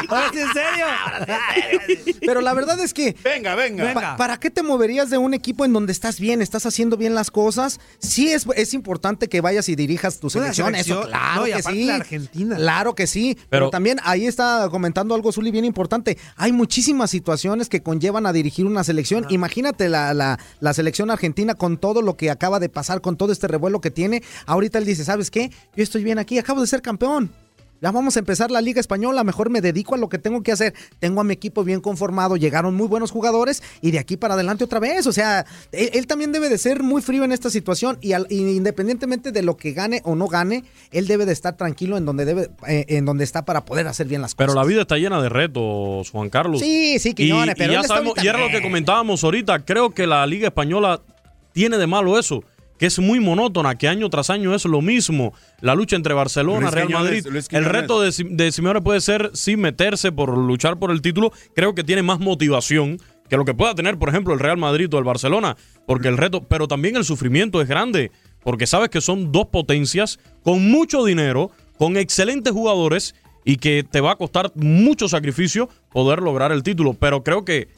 Ahora sí, en serio. Pero la verdad es que. Venga, venga. Pa- ¿Para qué te moverías de un equipo en donde estás bien, estás haciendo bien las cosas? Sí es, es importante que vayas y dirijas tu Una selección, eso selección, claro no, y que sí. la Argentina. Claro que sí. Pero, Pero- también ahí está comentando algo, Zuli, bien importante. Hay muchísimas situaciones que conllevan a dirigir una selección. Imagínate la, la- la selección argentina con todo lo que acaba de pasar, con todo este revuelo que tiene. Ahorita él dice, ¿sabes qué? Yo estoy bien aquí, acabo de ser campeón. Ya vamos a empezar la Liga Española, mejor me dedico a lo que tengo que hacer. Tengo a mi equipo bien conformado, llegaron muy buenos jugadores y de aquí para adelante otra vez. O sea, él, él también debe de ser muy frío en esta situación y, al- y independientemente de lo que gane o no gane, él debe de estar tranquilo en donde debe, eh, en donde está para poder hacer bien las cosas. Pero la vida está llena de retos, Juan Carlos. Sí, sí, Y, Quiñones, y pero ya él está sabemos, y era lo que comentábamos ahorita, creo que la Liga Española tiene de malo eso, que es muy monótona, que año tras año es lo mismo. La lucha entre Barcelona, Luis Real Madrid. El reto de, de Simeone puede ser sí meterse por luchar por el título. Creo que tiene más motivación que lo que pueda tener, por ejemplo, el Real Madrid o el Barcelona, porque el reto, pero también el sufrimiento es grande, porque sabes que son dos potencias con mucho dinero, con excelentes jugadores y que te va a costar mucho sacrificio poder lograr el título. Pero creo que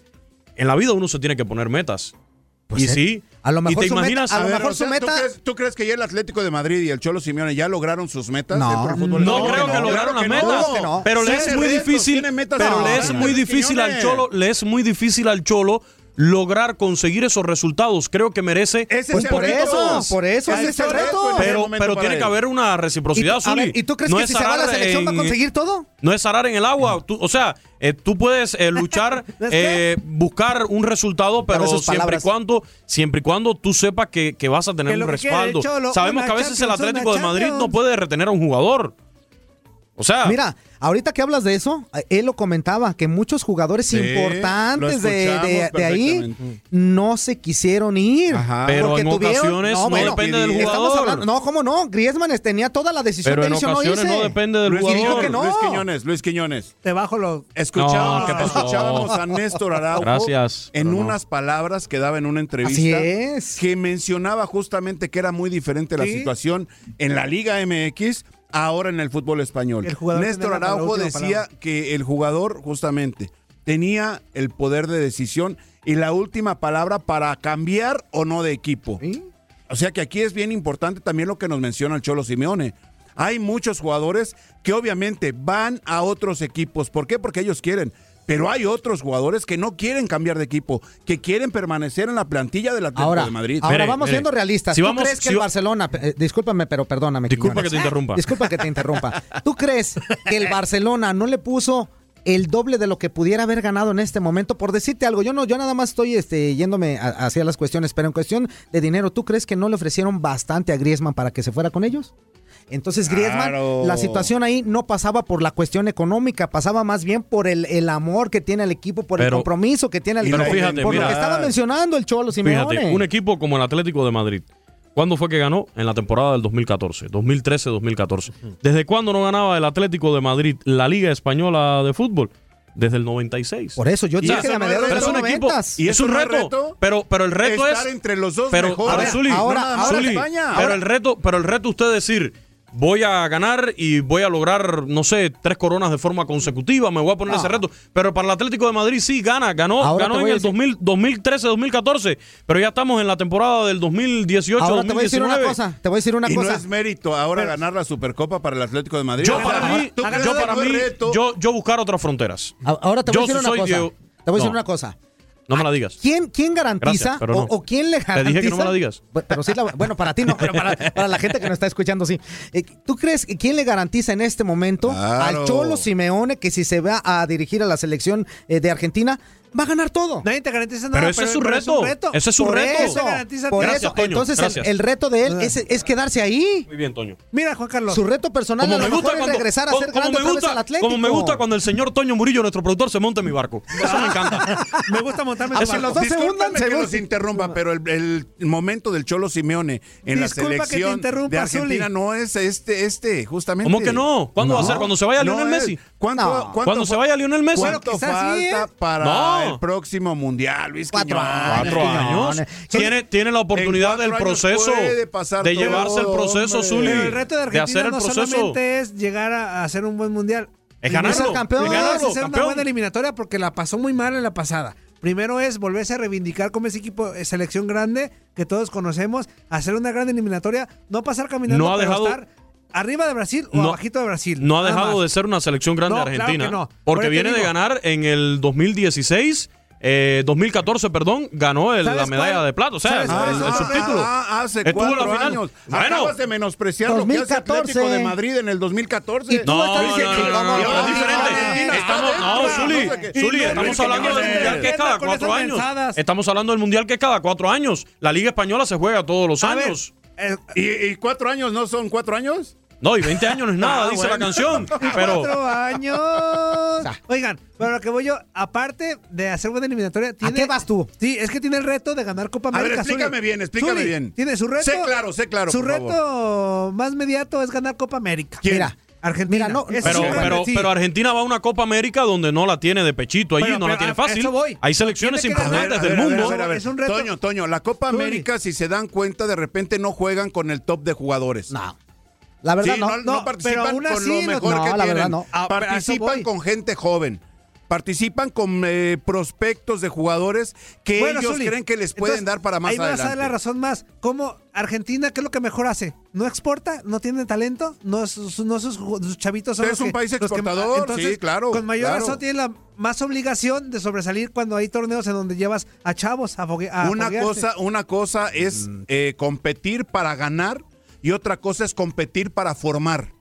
en la vida uno se tiene que poner metas. Y eh, sí, a lo y mejor te su meta- imaginas a lo A ver, mejor o sea, su meta- ¿tú, crees, tú crees que ya el Atlético de Madrid y el Cholo Simeone ya lograron sus metas No. dentro del fútbol No español? creo que lograron las metas, no. pero le es muy difícil, pero le es muy difícil al. Cholo, le es muy difícil al Cholo lograr conseguir esos resultados. Creo que merece Ese Pues es el por reto. eso, por eso Ese es el reto. en pero, pero tiene él. que haber una reciprocidad, ¿Y tú- a ver, Zuli. ¿y tú crees No que es si se va a la selección va a en- conseguir todo? No es arar en el agua. [LAUGHS] Tú- o sea, eh, tú puedes eh, luchar, [LAUGHS] eh, buscar un resultado, pero siempre y cuando, siempre y cuando tú sepas que, que vas a tener Que un que quiere el respaldo. Cholo, Sabemos que a veces el Atlético de Madrid no puede retener a un jugador. O sea, Mira, ahorita que hablas de eso, eh, él lo comentaba, que muchos jugadores Sí, lo importantes de, de- escuchamos de ahí no se quisieron ir. Ajá. Pero Porque en ocasiones no depende del Estamos jugador. hablando, no, ¿cómo no? Griezmann tenía toda la decisión pero de en irse o no no depende del Luis jugador. Que no. Luis Quiñones, Luis Quiñones. Te bajo los. Escuchábamos, No, escuchábamos a Néstor Araujo Gracias, en no. unas palabras que daba en una entrevista Así es. que mencionaba justamente que era muy diferente la situación en la Liga MX ahora en el fútbol español. El Néstor Araujo decía palabra. que el jugador justamente tenía el poder de decisión y la última palabra para cambiar o no de equipo. O sea que aquí es bien importante también lo que nos menciona el Cholo Simeone. Hay muchos jugadores que obviamente van a otros equipos. ¿Por qué? Porque ellos quieren. Pero hay otros jugadores que no quieren cambiar de equipo, que quieren permanecer en la plantilla del Atlético Ahora, de Madrid. ahora Mire, vamos mire. siendo realistas. Si ¿Tú vamos- crees que si el Barcelona, eh, discúlpame, pero perdóname. Disculpa Quiñones. que te interrumpa. Disculpa que te interrumpa. ¿Tú crees que el Barcelona no le puso el doble de lo que pudiera haber ganado en este momento? Por decirte algo, yo no, yo nada más estoy este, yéndome a- hacia las cuestiones, pero en cuestión de dinero, ¿tú crees que no le ofrecieron bastante a Griezmann para que se fuera con ellos? Entonces Griezmann, Claro. la situación ahí no pasaba por la cuestión económica, pasaba más bien por el, el amor que tiene el equipo, por el compromiso que tiene el Pero equipo, fíjate, por lo que estaba mencionando el Cholo Simeone. Fíjate, un equipo como el Atlético de Madrid. ¿Cuándo fue que ganó? En la temporada del 2014, 2013-2014. ¿Desde cuándo no ganaba el Atlético de Madrid la Liga Española de Fútbol? Desde el 96. Por eso yo dije eso de a no de los es un equipo, 90s. ¿Y es un reto, reto? pero pero el reto Estar es entre los dos pero, mejores. ahora- España. pero Ahora- el reto, pero el reto usted decir, voy a ganar y voy a lograr, no sé, tres coronas de forma consecutiva, me voy a poner No. ese reto. Pero para el Atlético de Madrid sí gana, ganó, Ahora ganó en el decir- 2000 2013, 2014, pero ya estamos en la temporada del 2018, Ahora te voy a decir 2019. una cosa, te voy a decir una y cosa. no es mérito ahora ganar la Supercopa para el Atlético de Madrid. Yo para mí, ¿tú crees yo para mí, yo, yo buscar otras fronteras. Ahora te voy Yo a decir una cosa. Diego- Te voy a decir No. una cosa. No me la digas. ¿Quién, quién garantiza Gracias, pero o, no. o quién le Te garantiza? dije que no me la digas. Pero sí la- bueno, para ti no, pero para, para la gente que nos está escuchando sí. Eh, ¿Tú crees que quién le garantiza en este momento Claro. al Cholo Simeone que si se va a dirigir a la selección eh, de Argentina va a ganar todo? Nadie te garantiza nada. Pero ese es su pero reto. Ese es su por reto. Eso, garantiza por Gracias, eso. Toño, Entonces el- gracias. el, reto de él es, es quedarse ahí. Muy bien, Toño. Mira, Juan Carlos. Su reto personal a lo mejor es regresar a como- ser como grande me otra vez gusta, al Atlético. Como me gusta cuando el señor Toño Murillo, nuestro productor, se monta en mi barco. Eso me encanta. [LAUGHS] Me gusta montarme en Ah, su barco. los dos se que los interrumpa, pero el, el momento del Cholo Simeone en Disculpa que la te selección interrumpa, de Argentina Zuli. no es este, este, justamente. ¿Cómo que no? ¿Cuándo va a ser? ¿Cuando se vaya Lionel es. Messi? ¿Cuánto, No. cuánto Cuando se vaya Lionel Messi. ¿Cuánto quizás sí, falta ¿eh? para No, el próximo mundial, Luis Cuatro Quiñones. años. Cuatro años. Tiene, tiene la oportunidad del proceso, de todo, llevarse el proceso, hombre. Zuli. Pero el reto de Argentina hacer el no proceso. solamente es llegar a hacer un buen mundial. Es ganarlo, es campeón, es hacer campeón. una buena eliminatoria porque la pasó muy mal en la pasada. Primero es volverse a reivindicar como ese equipo, eh, selección grande que todos conocemos, hacer una gran eliminatoria, no pasar caminando, No ha pero dejado- estar arriba de Brasil o no, abajito de Brasil. No ha dejado de ser una selección grande Argentina. Porque viene de ganar en el 2016. Eh, 2014, perdón, ganó el, la medalla de plata, o sea, el, subtítulo. Ah, ah, ah, hace cuatro la años. Bueno. Acabas de menospreciar 2014. lo que de Madrid en el 2014. No, no, no, no. Estamos, Zuli, estamos hablando del Mundial que es cada cuatro años. Estamos hablando del Mundial que es cada cuatro años. La Liga Española se juega todos los años. Eh, ¿Y, cuatro años no son cuatro años? No, y 20 años no es [LAUGHS] ah, nada, dice la canción. [LAUGHS] Pero... Cuatro años. Oigan, pero lo que voy yo, aparte de hacer buena eliminatoria, tiene... ¿A qué vas tú? Sí, es que tiene el reto de ganar Copa América. A ver, explícame bien, explícame bien. Tiene su reto. Sé claro, sé claro. Su reto más inmediato es ganar Copa América. Mira. Argentina. Mira, no, pero, pero, pero, Argentina va a una Copa América donde no la tiene de pechito allí, no la tiene fácil. Voy. Hay selecciones importantes del mundo. Toño, Toño, la Copa América, si se dan cuenta, de repente no juegan con el top de jugadores. No. La verdad, no, no, participan con lo mejor que tienen. Ah, participan con gente joven. Participan con eh, prospectos de jugadores que ellos creen que les pueden dar para más ahí adelante. Ahí vas a dar la razón más. ¿Cómo Argentina, qué es lo que mejor hace? ¿No exporta? ¿No tiene talento? ¿No, sus, no sus, sus chavitos son Es un país exportador, sí, claro. Con mayor razón tiene la más obligación de sobresalir cuando hay torneos en donde llevas a chavos a, a una cosa Una cosa es mm. eh, competir para ganar y otra cosa es competir para formar.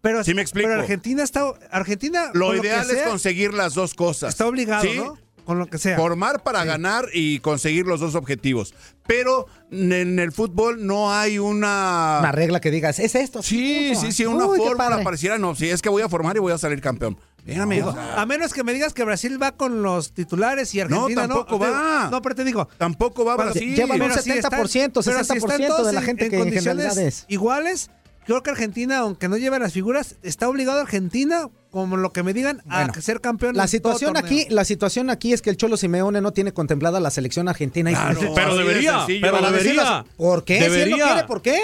Pero, ¿Sí me explico? pero Argentina está. Argentina, lo ideal es conseguir las dos cosas. Está obligado, ¿no? Con lo que sea. Formar para ganar y conseguir los dos objetivos. Pero en el fútbol no hay una. Una regla que digas, es esto. Sí, sí, ¿eh? sí, una Uy, forma pareciera, no, sí, es que voy a formar y voy a salir campeón. Espérame. A menos que me digas que Brasil va con los titulares y Argentina no. Tampoco no, va. No, pero te digo. Tampoco va Brasil. Llevan un 70%, si están, 60% de la gente en, en condiciones iguales. Creo que Argentina, aunque no lleve las figuras, está obligado a Argentina como lo que me digan, a ser campeón. La situación aquí, la situación aquí es que el Cholo Simeone no tiene contemplada la selección argentina. Pero debería, pero debería. ¿Por qué? Debería. ¿por qué?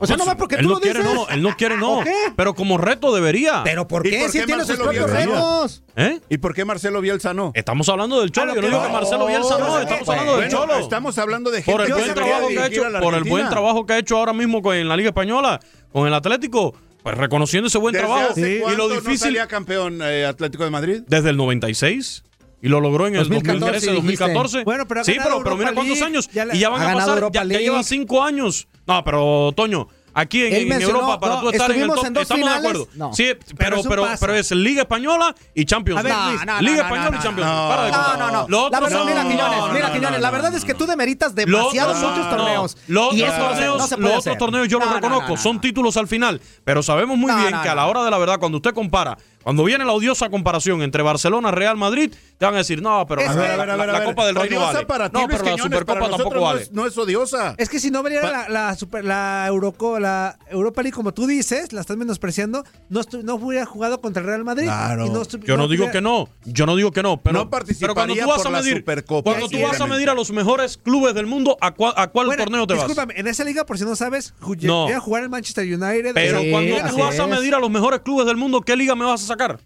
O sea, no nomás porque él no lo quiere, dices. No, él no quiere, ah, no. Pero como reto debería. ¿Pero por qué? Si tiene sus propios retos. ¿Eh? ¿Y por qué Marcelo Bielsa no? Estamos hablando del Cholo. Ah, yo no digo que Marcelo Bielsa no. Estamos pues, hablando del Cholo. Estamos hablando de gente por el buen trabajo que ha hecho, Por el buen trabajo que ha hecho ahora mismo en la Liga Española, con el Atlético. Pues reconociendo ese buen trabajo y lo difícil. No salía campeón eh, Atlético de Madrid? Desde el 96. Y lo logró en el 2014, 2013, 2014. Bueno, pero sí, pero, mira cuántos años. Y ya van a pasar, ya, ya, lleva cinco años. No, pero Toño, aquí en, Europa, para no, tú estar en el top, en estamos de acuerdo. Sí, pero, pero, es pero, es Liga Española y Champions League. No, no, Liga Española y Champions League. No, no, no. La verdad, mira, Quiñones, mira, Quiñones, la verdad es que tú demeritas demasiados muchos torneos. Los torneos, los otros torneos yo los reconozco, son títulos al final. Pero sabemos muy bien que a la hora de la verdad, cuando usted compara cuando viene la odiosa comparación entre Barcelona y Real Madrid, te van a decir, no, pero la, Copa del Rey no vale. No, pero la Supercopa tampoco vale. Es, no es odiosa. Es que si no venía la, la, super, la, Europa League, como tú dices, la estás menospreciando, no, no hubiera jugado contra el Real Madrid. Claro. No yo no, digo que no, yo no digo que no, pero, cuando tú vas a medir, cuando tú vas a medir a los mejores clubes del mundo, ¿a, cua, a cuál torneo te vas? Discúlpame, en esa liga, por si no sabes, voy a jugar el Manchester United. Pero cuando tú vas a medir a los mejores clubes del mundo, ¿qué liga me vas a sacar?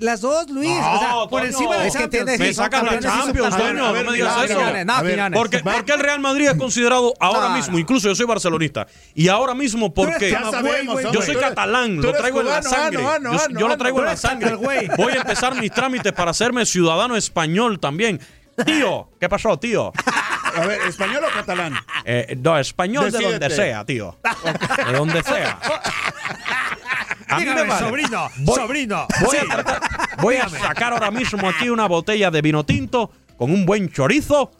Las dos, Luis. O sea, por encima de la Champions. Me sacan la Champions, Toño. A ver, no digas eso. Porque, porque el Real Madrid es considerado ahora mismo, incluso yo soy barcelonista, y ahora mismo porque yo soy catalán, lo traigo en la ah, sangre. Ah, yo lo ah, traigo en la sangre. Voy a empezar mis trámites para hacerme ciudadano español también. Tío, ¿qué pasó, tío? A ver, ¿español o catalán? Eh, no, español de donde sea, tío. De donde sea. A mí me Dígame, vale. sobrino, Voy- sobrino. Voy, Sí. a, tratar- voy a sacar ahora mismo aquí una botella de vino tinto con un buen chorizo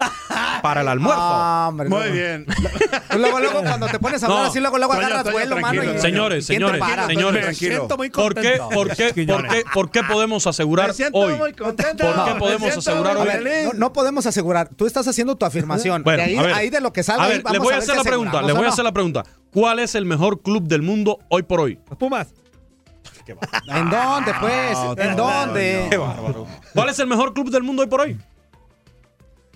para el almuerzo. Ah, hombre, Muy bien. [LAUGHS] Luego, luego, cuando te pones a hablar No. así, luego, luego agarras vuelo, mano. y- Señores, ¿quién te señores, para? señores. Me siento muy ¿Por qué, contento. por, qué, por, qué, por, qué, por qué podemos asegurar Me siento hoy? muy contento. ¿Por qué podemos asegurar hoy? Ver, no, no podemos asegurar. Tú estás haciendo tu afirmación. Bueno, y ahí, a ver. ahí de lo que salga, A ahí ver, vamos le voy a hacer la pregunta. Le voy a hacer la pregunta. ¿Cuál es el mejor club del mundo hoy por hoy? Los ¿En dónde, pues? ¿En dónde? Qué bárbaro. ¿Cuál es el mejor club del mundo hoy por hoy?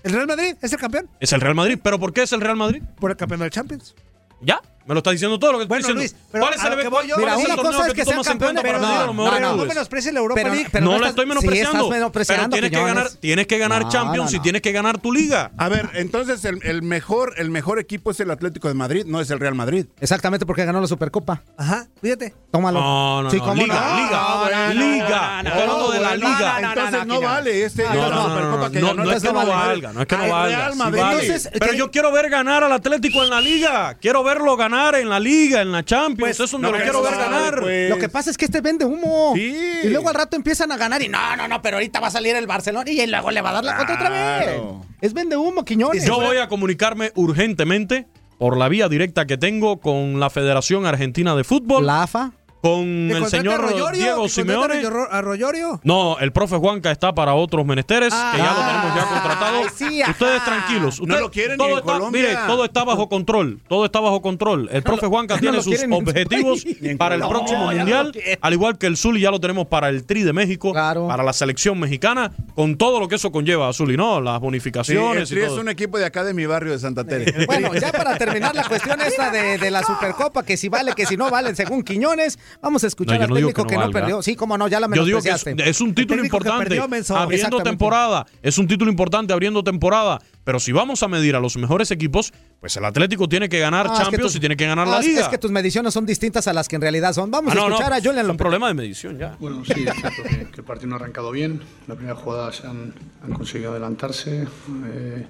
¿El Real Madrid es el campeón? Es el Real Madrid. ¿Pero por qué es el Real Madrid? Por el campeón del Champions. ¿Ya? Me lo está diciendo todo lo que estoy Bueno, diciendo. Luis, pero ¿Cuál es a el, que voy yo- Mira, una torneo cosa es que que sean campeones, para pero medir a no, no, no clubes? menosprecies la Europa Pero- League. pero no, no la estoy sí, menospreciando. estás menospreciando, pero tienes que ganar, tienes que ganar No, Champions no, y no. tienes que ganar tu liga. A ver, entonces el, el mejor, el mejor equipo es el Atlético de Madrid, no es el Real Madrid. Exactamente porque ganó la Supercopa. Ajá, fíjate. Tómalo. No, no, Sí, no. ¿cómo Liga, no? liga, No, no, liga. no, Estoy hablando de la liga. entonces no, vale este. No, no, no, Supercopa no, que no, ganó no es que no valga, no es que no Al valga. Sí Pero yo quiero ver ganar al Atlético en la liga. Quiero verlo ganar en la liga, en la Champions. Eso es donde no, lo eso quiero ver ganar. pues. Lo que pasa es que este vende humo. Sí. Y luego al rato empiezan a ganar y no, no, no, pero ahorita va a salir el Barcelona y luego le va a dar la contra otra vez. Es vende humo, Quiñones. Yo voy a comunicarme urgentemente por la vía directa que tengo con la Federación Argentina de Fútbol, La AFA. Con ¿Que el señor Royorio? Diego ¿Que contrate Simeone. a Royo- a Royorio? No, el profe Juanca está para otros menesteres, que ya lo tenemos ya contratado. Ay, sí, ajá. Ustedes tranquilos. No lo quieren todo ni en está, Colombia. Mire, todo está bajo control. Todo está bajo control. El profe Juanca [LAUGHS] no tiene sus objetivos para el próximo mundial, al igual que el Zuli ya lo tenemos para el Tri de México, Claro. para la selección mexicana, con todo lo que eso conlleva, Zuli, ¿no? Las Sí, el bonificaciones Tri y es un equipo de acá de mi barrio de Santa [LAUGHS] Tere. Bueno, ya para terminar la cuestión esta de, de la Supercopa, que si vale, que si no vale, según Quiñones, vamos a escuchar No, al no técnico que que no perdió. Sí, cómo no, ya la Yo digo que es, es un título importante. perdió, menso. abriendo temporada. Es un título importante abriendo temporada. Pero si vamos a medir a los mejores equipos, pues el Atlético tiene que ganar Ah, es que Champions tus- y tiene que ganar Ah, la liga. Es que tus mediciones son distintas a las que en realidad son. Vamos Ah, a no, no, escuchar a Julian es un López. problema de medición ya. Bueno, sí, es cierto que, que el partido no ha arrancado bien. La primera jugada se han, han conseguido adelantarse. eh,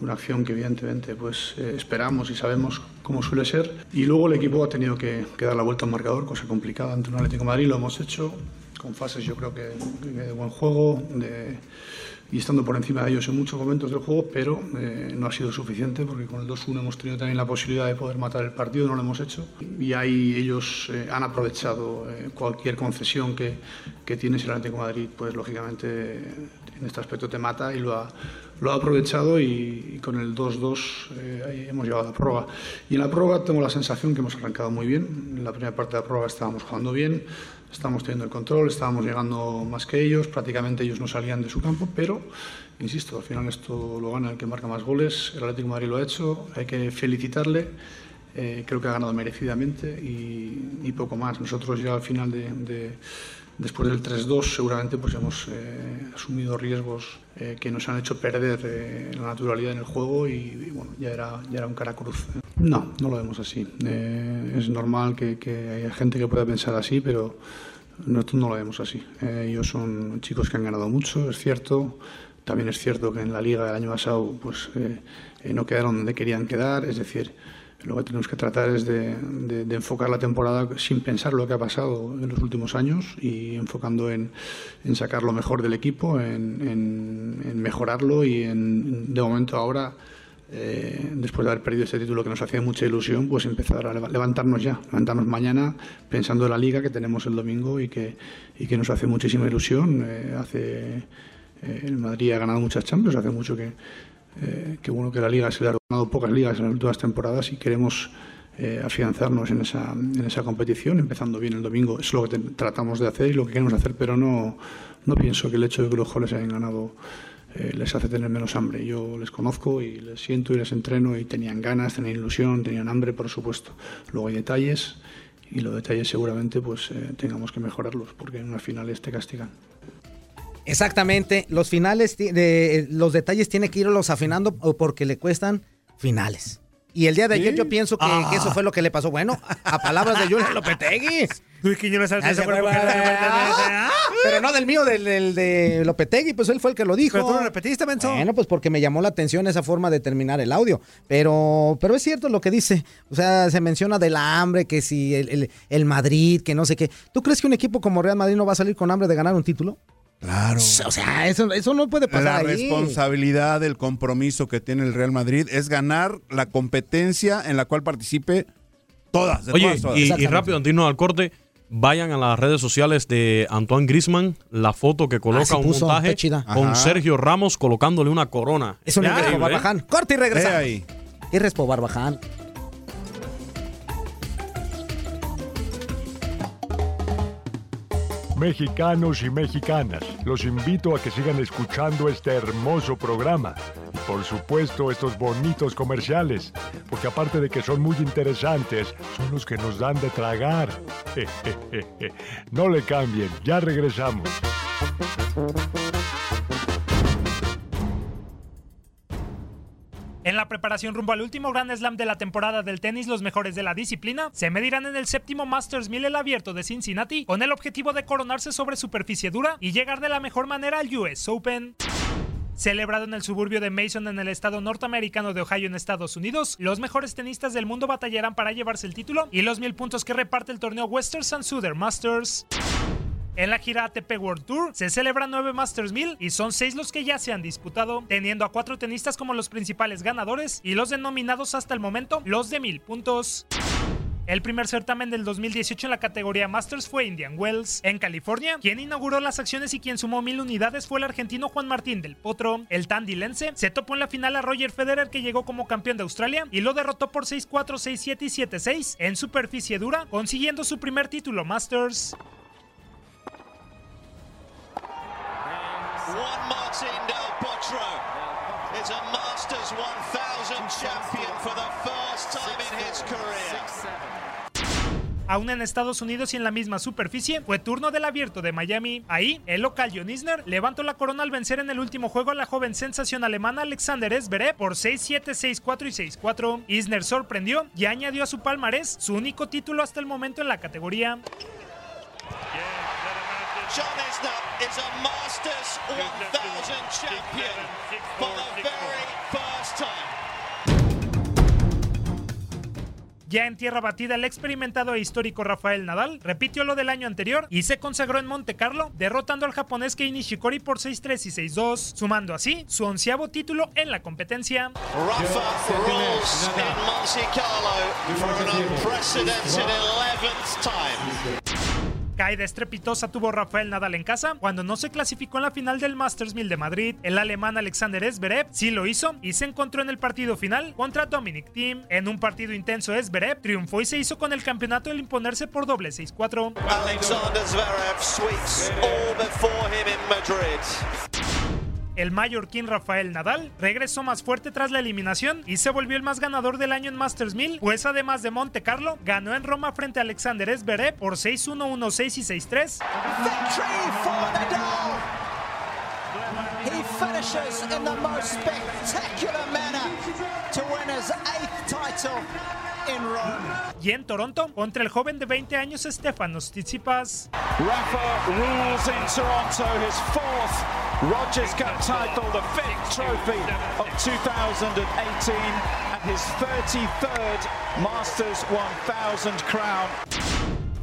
una acción que evidentemente pues eh, esperamos y sabemos cómo suele ser. Y luego el equipo ha tenido que, que dar la vuelta al marcador, cosa complicada ante un Atlético de Madrid. Lo hemos hecho con fases yo creo que, de buen juego de, y estando por encima de ellos en muchos momentos del juego, pero eh, no ha sido suficiente porque con el 2-1 hemos tenido también la posibilidad de poder matar el partido, no lo hemos hecho. Y ahí ellos eh, han aprovechado eh, cualquier concesión que, que tienes el Atlético de Madrid, pues lógicamente en este aspecto te mata y lo ha, lo ha aprovechado y, con el 2-2 eh, hemos llegado a la prórroga. Y en la prórroga tengo la sensación que hemos arrancado muy bien. En la primera parte de la prórroga estábamos jugando bien, estábamos teniendo el control, estábamos llegando más que ellos, prácticamente ellos no salían de su campo, pero, insisto, al final esto lo gana el que marca más goles, el Atlético Madrid lo ha hecho, hay que felicitarle, eh, creo que ha ganado merecidamente y, poco más. Nosotros ya al final de- después del 3-2 seguramente pues hemos eh, asumido riesgos eh, que nos han hecho perder eh, la naturalidad en el juego y, bueno, ya era, ya era un cara cruz. No, no lo vemos así. Es normal que, haya gente que pueda pensar así, pero nosotros no lo vemos así. Ellos son chicos que han ganado mucho, es cierto. También es cierto que en la liga del año pasado pues, no quedaron donde querían quedar, es decir, lo que tenemos que tratar es de, enfocar la temporada sin pensar lo que ha pasado en los últimos años y enfocando en, sacar lo mejor del equipo, en, en- mejorarlo y en, de momento ahora, eh, después de haber perdido este título que nos hacía mucha ilusión, pues empezar a leva- levantarnos ya, levantarnos mañana pensando en la liga que tenemos el domingo y que, y que nos hace muchísima ilusión. Eh, hace, eh, el Madrid ha ganado muchas Champions, hace mucho que, eh, que bueno que la liga se le ha ganado pocas ligas en las últimas temporadas y queremos eh, afianzarnos en esa, en esa competición, empezando bien el domingo. Es lo que tratamos de hacer y lo que queremos hacer, pero no, no pienso que el hecho de que los goles hayan ganado eh, les hace tener menos hambre. Yo les conozco y les siento y les entreno y tenían ganas, tenían ilusión, tenían hambre, por supuesto. Luego hay detalles y los detalles seguramente pues eh, tengamos que mejorarlos porque en una final te castigan. Exactamente. Los finales, de- los detalles tiene que irlos afinando o porque le cuestan finales. Y el día de ayer yo pienso que, que eso fue lo que le pasó. Bueno, a palabras de Julian Lopetegui. [LAUGHS] Ah, Pero no del mío, del, del de Lopetegui, pues él fue el que lo dijo. Pero tú lo repetiste, menso. Bueno, pues porque me llamó la atención esa forma de terminar el audio. Pero, pero es cierto lo que dice. O sea, se menciona del hambre, que si el, el- el Madrid, que no sé qué. ¿Tú crees que un equipo como Real Madrid no va a salir con hambre de ganar un título? Claro. O sea, eso, eso no puede La pasar ahí. responsabilidad, el compromiso que tiene el Real Madrid es ganar la competencia en la cual participe todas. de Oye, todas, todas. y, y rápido, antes al corte, vayan a las redes sociales de Antoine Grisman, la foto que coloca Ah, un montaje con Ajá. Sergio Ramos colocándole una corona. Es un ¿eh? Barbaján. Corte y regresamos. Irrespo Barbaján. Mexicanos y mexicanas, los invito a que sigan escuchando este hermoso programa por supuesto, estos bonitos comerciales, porque aparte de que son muy interesantes, son los que nos dan de tragar. [LAUGHS] No le cambien, ya regresamos. Preparación rumbo al último Grand Slam de la temporada del tenis, los mejores de la disciplina se medirán en el séptimo Masters 1000 el abierto de Cincinnati con el objetivo de coronarse sobre superficie dura y llegar de la mejor manera al US Open. Celebrado en el suburbio de Mason en el estado norteamericano de Ohio en Estados Unidos, los mejores tenistas del mundo batallarán para llevarse el título y los mil puntos que reparte el torneo Western Southern Masters. En la gira ATP World Tour se celebran nueve Masters 1000 y son seis los que ya se han disputado, teniendo a cuatro tenistas como los principales ganadores y los denominados hasta el momento los de mil puntos. El primer certamen del 2018 en la categoría Masters fue Indian Wells. En California, quien inauguró las acciones y quien sumó mil unidades fue el argentino Juan Martín del Potro. El tandilense se topó en la final a Roger Federer que llegó como campeón de Australia y lo derrotó por 6-4, 6-7 y 7-6 en superficie dura, consiguiendo su primer título Masters. Is a Masters 1000 champion for the first time in his career. Aún en Estados Unidos y en la misma superficie, fue turno del abierto de Miami. Ahí, el local John Isner levantó la corona al vencer en el último juego a la joven sensación alemana Alexander Zverev por 6-7, 6-4 y 6-4. Isner sorprendió y añadió a su palmarés su único título hasta el momento en la categoría. Isner is a Masters 1000 champion for the very first time. Ya en tierra batida, el experimentado e histórico Rafael Nadal repitió lo del año anterior y se consagró en Monte Carlo, derrotando al japonés Kei Nishikori por 6-3 y 6-2, sumando así su onceavo título en la competencia. Rafa rules in Monte Carlo for an unprecedented 11th time. Caída estrepitosa tuvo Rafael Nadal en casa cuando no se clasificó en la final del Masters 1000 de Madrid. El alemán Alexander Zverev sí lo hizo y se encontró en el partido final contra Dominic Thiem. En un partido intenso, Zverev triunfó y se hizo con el campeonato al imponerse por doble 6-4. Alexander Zverev sweeps all before him in Madrid. El mallorquín Rafael Nadal regresó más fuerte tras la eliminación y se volvió el más ganador del año en Masters 1000, pues además de Monte Carlo, ganó en Roma frente a Alexander Zverev por 6-1, 1-6 y 6-3. Victory for Nadal. He finishes in the most spectacular manner to win his eighth title in Rome. Y en Toronto, contra el joven de 20 años Stefanos Tsitsipas. Rafa rules in Toronto, his fourth Rogers Cup title, the fifth trophy of 2018, and his 33rd Masters 1000 crown.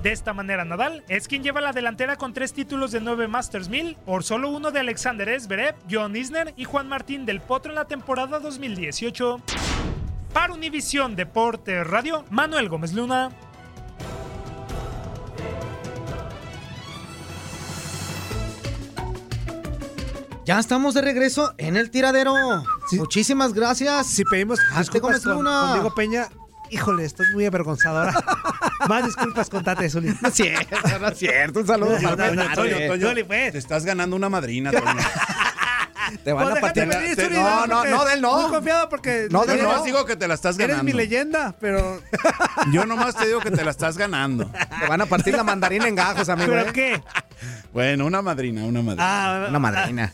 De esta manera, Nadal es quien lleva la delantera con tres títulos de 9 Masters 1000 por solo uno de Alexander Zverev, John Isner y Juan Martín del Potro en la temporada 2018. Para Univisión Deporte Radio, Manuel Gómez Luna. Ya estamos de regreso en el tiradero. Muchísimas gracias. Si pedimos disculpas con, con Diego Peña, híjole, estoy muy avergonzado ahora. [LAUGHS] Más disculpas con Tate Zuli. No es cierto, no es cierto. Un saludo No, para no. Toño, Toño, Zuli, pues. te estás ganando una madrina, Toño. Te van Pues a partir. venir, te- Zuli, No, no, no, del no. Muy confiado porque. No, del no. digo que te la estás Eres ganando. mi leyenda, pero. Yo nomás te digo que te la estás ganando. Te van a partir la mandarina en gajos, amigo. ¿Pero ¿eh? qué? Bueno, una madrina, una madrina. Ah, Una madrina.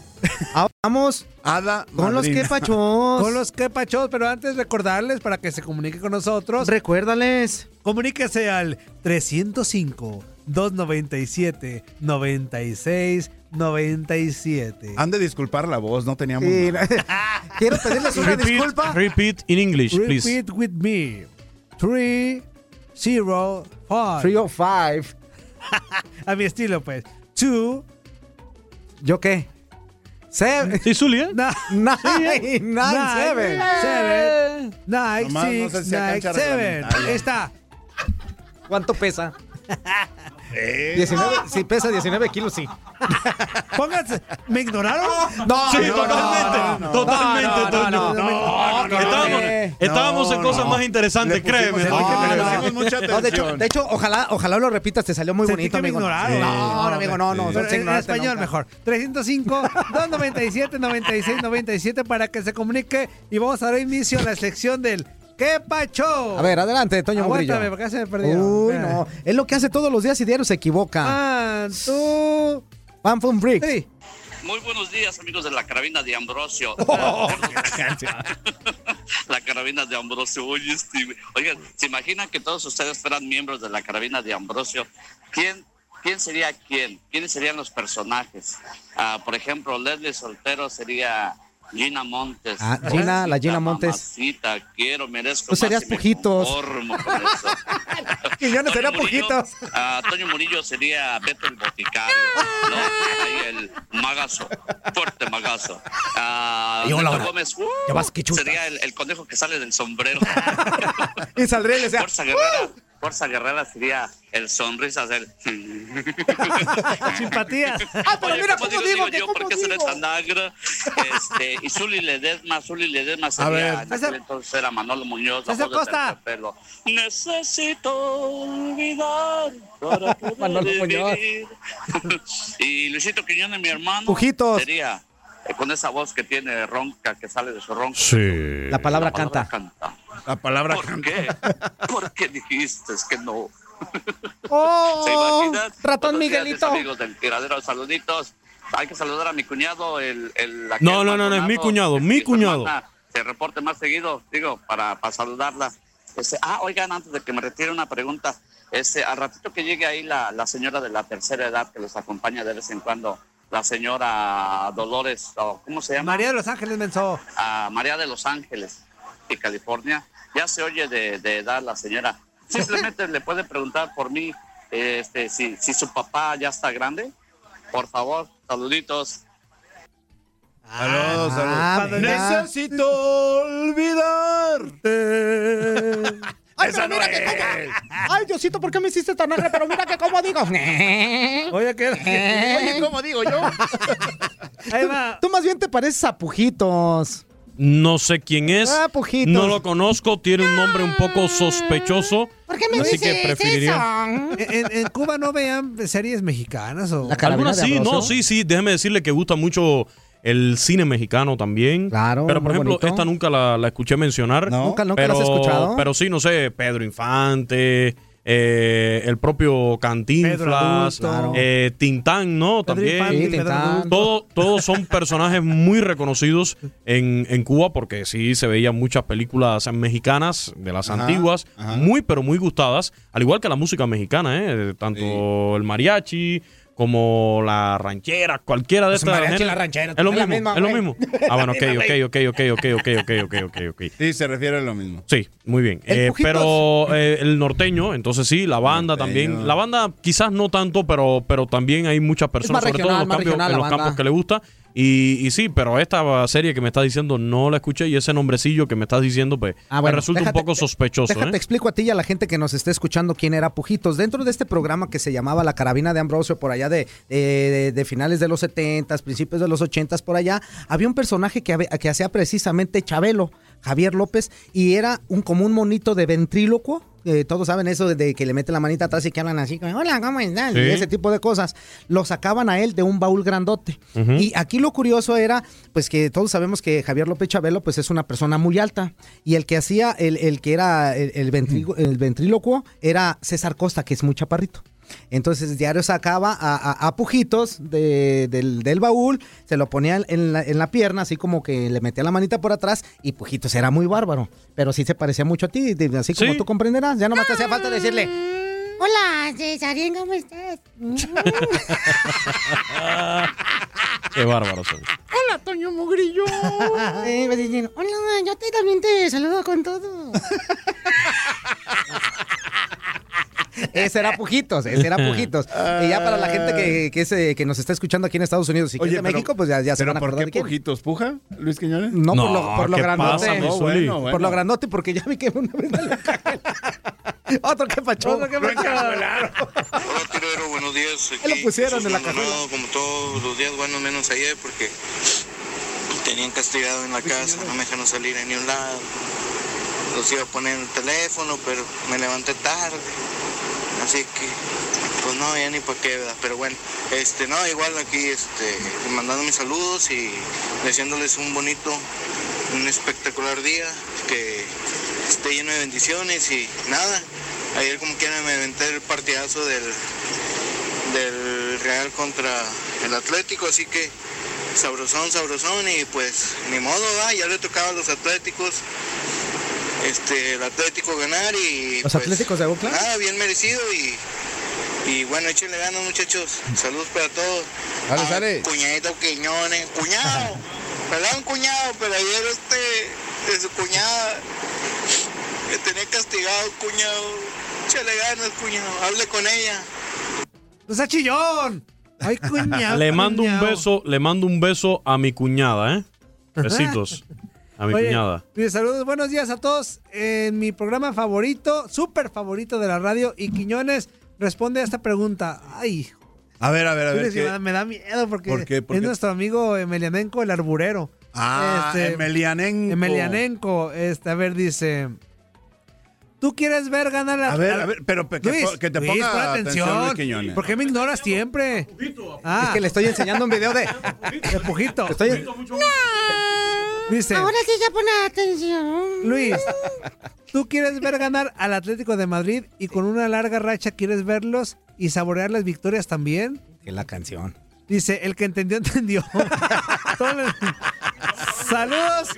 Ahora Vamos Hada con los madrina. quepachos. Con los quepachos, pero antes recordarles para que se comunique con nosotros. Recuérdales. Comuníquese al 305 297 96 97. Han de disculpar la voz, no teníamos. Sí, nada. [LAUGHS] Quiero pedirles una Repeat, disculpa. repeat in English, please. Repeat with me. 305 305. [LAUGHS] A mi estilo, pues. 2 ¿Yo qué? Seven. Sí, Zuli, [LAUGHS] ¿eh? Nine, nine, seven. Seven. Nine, no six, sé si a nine, seven. Ahí está. ¿Cuánto pesa? [LAUGHS] 19, si pesa 19 kilos, sí. [LAUGHS] Pónganse. ¿Me ignoraron? No, Sí, no, totalmente, no, no, totalmente, no, no, Toño. no, no, no, estábamos en cosas no. más interesantes, créeme. No, Toño. no, no, de hecho, de hecho, ojalá, ojalá lo repitas, te salió muy Sentí bonito, que me amigo. ignoraron. No, no, amigo, no, no. Pero en español nunca. mejor. 305 297 96 97 para que se comunique y vamos a dar inicio a la sección del ¿Qué pacho? A ver, adelante, Toño Murillo. Porque se me perdieron. Uy, no. Es lo que hace todos los días y diario se equivoca. Ah, tú. Pan Fun Bricks. Sí. Muy buenos días, amigos de la carabina de Ambrosio. [LAUGHS] [LAUGHS] la carabina de Ambrosio. Oye, este, oigan, ¿se imaginan que todos ustedes fueran miembros de la carabina de Ambrosio? ¿Quién, quién sería quién? ¿Quiénes serían los personajes? Ah, por ejemplo, Leslie Soltero sería Gina Montes. Ah, Gina, la Gina Montes. Mamacita, quiero, merezco Tú serías pujitos. [LAUGHS] Quiñones sería pujitos. ah, Toño Murillo sería Beto el Boticario, ¿no? Ahí el magazo, fuerte magazo. Ah, Y hola. Gómez uh, Ya vas, que sería el, el conejo que sale del sombrero. [LAUGHS] Y saldría y le decía, Fuerza Guerrera, Fuerza Guerrera sería el sonrisas [LAUGHS] del... Simpatías. [LAUGHS] Ah, pero mira ¿cómo cómo digo, digo, que yo? cómo ¿Por qué tan negra? Este, y Zuli Ledesma, Zuli Ledesma A sería, ver. en aquel entonces era Manolo Muñoz, la Costa. terciopelo. Necesito olvidar para [LAUGHS] poder Manolo Muñoz. y Luisito Quiñones, mi hermano, Pujitos. sería con esa voz que tiene ronca, que sale de su ronca. Sí. La palabra canta. La palabra ¿Por qué? ¿Por qué dijiste que no? ¡Oh! [LAUGHS] ¿Se imaginan? Ratón Buenos Miguelito. amigos del tiradero, saluditos. Hay que saludar a mi cuñado, el... No, no, no, no, es mi cuñado, mi cuñado. Se reporte más seguido, digo, para, para saludarla. Este, ah, oigan, antes de que me retire una pregunta, este, al ratito que llegue ahí la, la señora de la tercera edad que los acompaña de vez en cuando, la señora Dolores, ¿cómo se llama? María de Los Ángeles Menso. a María de Los Ángeles, de California. Ya se oye de, de edad la señora. Simplemente le puede preguntar por mí este, si, si su papá ya está grande. Por favor, saluditos. Saludos, Ah, saludos. mira. Necesito olvidarte. Ay, Esa pero mira no que es. cómo- Ay, Diosito, ¿por qué me hiciste tan negra? Pero mira que cómo digo. [LAUGHS] Oye, ¿qué? [LAUGHS] Oye, ¿cómo digo yo? [LAUGHS] Ahí va. Tú más bien te pareces a Pujitos. No sé quién es. Ah, Pujitos. No lo conozco. Tiene un nombre un poco sospechoso. ¿Por qué me Así que dices preferiría. ¿En, en Cuba no veían series mexicanas o La Algunas sí, no, sí, sí. Déjeme decirle que gusta mucho el cine mexicano también. Claro, Pero, por ejemplo, bonito. esta nunca la, la escuché mencionar. No. Nunca- nunca la pero, has escuchado. Pero sí, no sé, Pedro Infante, eh, el propio Cantinflas, eh, Tintán, ¿no? Pedro También. Infante, Sí. Todo- todos son personajes muy reconocidos en, en Cuba porque sí se veían muchas películas mexicanas de las Ajá, antiguas, ajá. muy pero muy gustadas, al igual que la música mexicana, ¿eh? tanto el mariachi como la ranchera, cualquiera de Pues estas. la ranchera, Es lo mismo, misma, es lo mismo. [LAUGHS] Ah, bueno, ok, ok, ok, ok, ok, ok, ok, ok, ok, ok. Sí, se refiere a lo mismo. Sí, muy bien. Eh, pero eh, el norteño, entonces sí, la banda Norteño. también. La banda quizás no tanto, pero, pero también hay muchas personas, sobre todo en los, cambios, en los campos que le gusta. Y, y sí, pero esta serie que me está diciendo no la escuché y ese nombrecillo que me estás diciendo pues Ah, bueno, me resulta déjate- un poco sospechoso. Déjate ¿eh? explico a ti y a la gente que nos esté escuchando quién era Pujitos. Dentro de este programa que se llamaba La Carabina de Ambrosio, por allá de, de- de finales de los 70, principios de los 80, por allá, había un personaje que, que hacía precisamente Chabelo, Javier López, y era un como un monito de ventrílocuo. eh, todos saben eso de, que le meten la manita atrás y que hablan así, como, hola, ¿cómo estás? Sí. Y ese tipo de cosas. Lo sacaban a él de un baúl grandote. Y aquí lo curioso era, pues que todos sabemos que Javier López Chabelo, pues es una persona muy alta. Y el que hacía, el, el que era el, el, el ventrílocuo, era César Costa, que es muy chaparrito. Entonces diario sacaba a, a- a pujitos de- del, del baúl, se lo ponía en la, en la pierna, así como que le metía la manita por atrás, y pujitos era muy bárbaro. Pero sí se parecía mucho a ti, de- así como Sí. tú comprenderás. Ya nomás te hacía falta decirle, Hola, Cesarín, ¿cómo estás? [LAUGHS] Qué bárbaro soy. Hola, Toño Mugrillo. [LAUGHS] Diciendo, Hola, yo te, también te saludo con todo. [LAUGHS] Ese era Pujitos, ese era Pujitos. y ya para la gente que, que, es, que nos está escuchando aquí en Estados Unidos y que es de pero- México, pues ya, ya se ¿Pero van a por acordar qué de quién. pujitos? ¿Puja, Luis Quiñones? No, por No, lo, por lo ¿qué grandote. pasa, No, bueno, bueno. Por lo grandote, porque ya vi que una vez me lo. [LAUGHS] Otro que pacho. Otro que me Lo encarcelaron. Hola, tiradero, buenos días. Ahí lo Aquí, pusieron en la cajuela. Como todos los días, bueno, menos ayer, porque tenían castigado en la casa, no me dejaron salir a ni un lado. Los iba a poner en el teléfono, pero me levanté tarde. Así que, pues no, ya ni para qué, ¿verdad? Pero bueno, este, no, igual aquí, este, mandando mis saludos y deseándoles un bonito, un espectacular día, que esté lleno de bendiciones y nada. Ayer como quiera me aventé el partidazo del, del Real contra el Atlético, así que sabrosón, sabrosón y pues ni modo, ¿va? ya le tocaba a los Atléticos este, el Atlético ganar y ¿Los pues, Atléticos de Oakland? nada, bien merecido y, y bueno, échenle ganas muchachos, saludos para todos. Sale, Ah, sale. Cuñadito Quiñones, cuñado, [LAUGHS] perdón cuñado, pero ayer este, de su cuñada, que tenía castigado cuñado, échale ganas cuñado, hable con ella. ¡No sea chillón! ¡Ay, [LAUGHS] cuñado! Le mando un beso, le mando un beso a mi cuñada, ¿eh? Besitos [LAUGHS] a mi Oye, cuñada. saludos, buenos días a todos. En mi programa favorito, súper favorito de la radio, y Quiñones responde a esta pregunta. Ay, A ver, a ver, a ver. Me da- miedo porque ¿Por qué? ¿Por es qué? nuestro amigo Emelianenko, el arburero. Ah, Emelianenko. Emelianenko, este, a ver, dice. ¿Tú quieres ver ganar la A ver, a ver, pero que, Luis, po- que te ponga pon atención, Luis Quiñones. ¿Por qué me ignoras siempre? Ah. Es que le estoy enseñando un video de. [LAUGHS] De Pujito. Estoy- Dice. Ahora sí ya pone atención. Luis, ¿tú quieres ver ganar al Atlético de Madrid y con una larga racha quieres verlos y saborear las victorias también? Que la canción. Dice, el que entendió, entendió. [LAUGHS] Saludos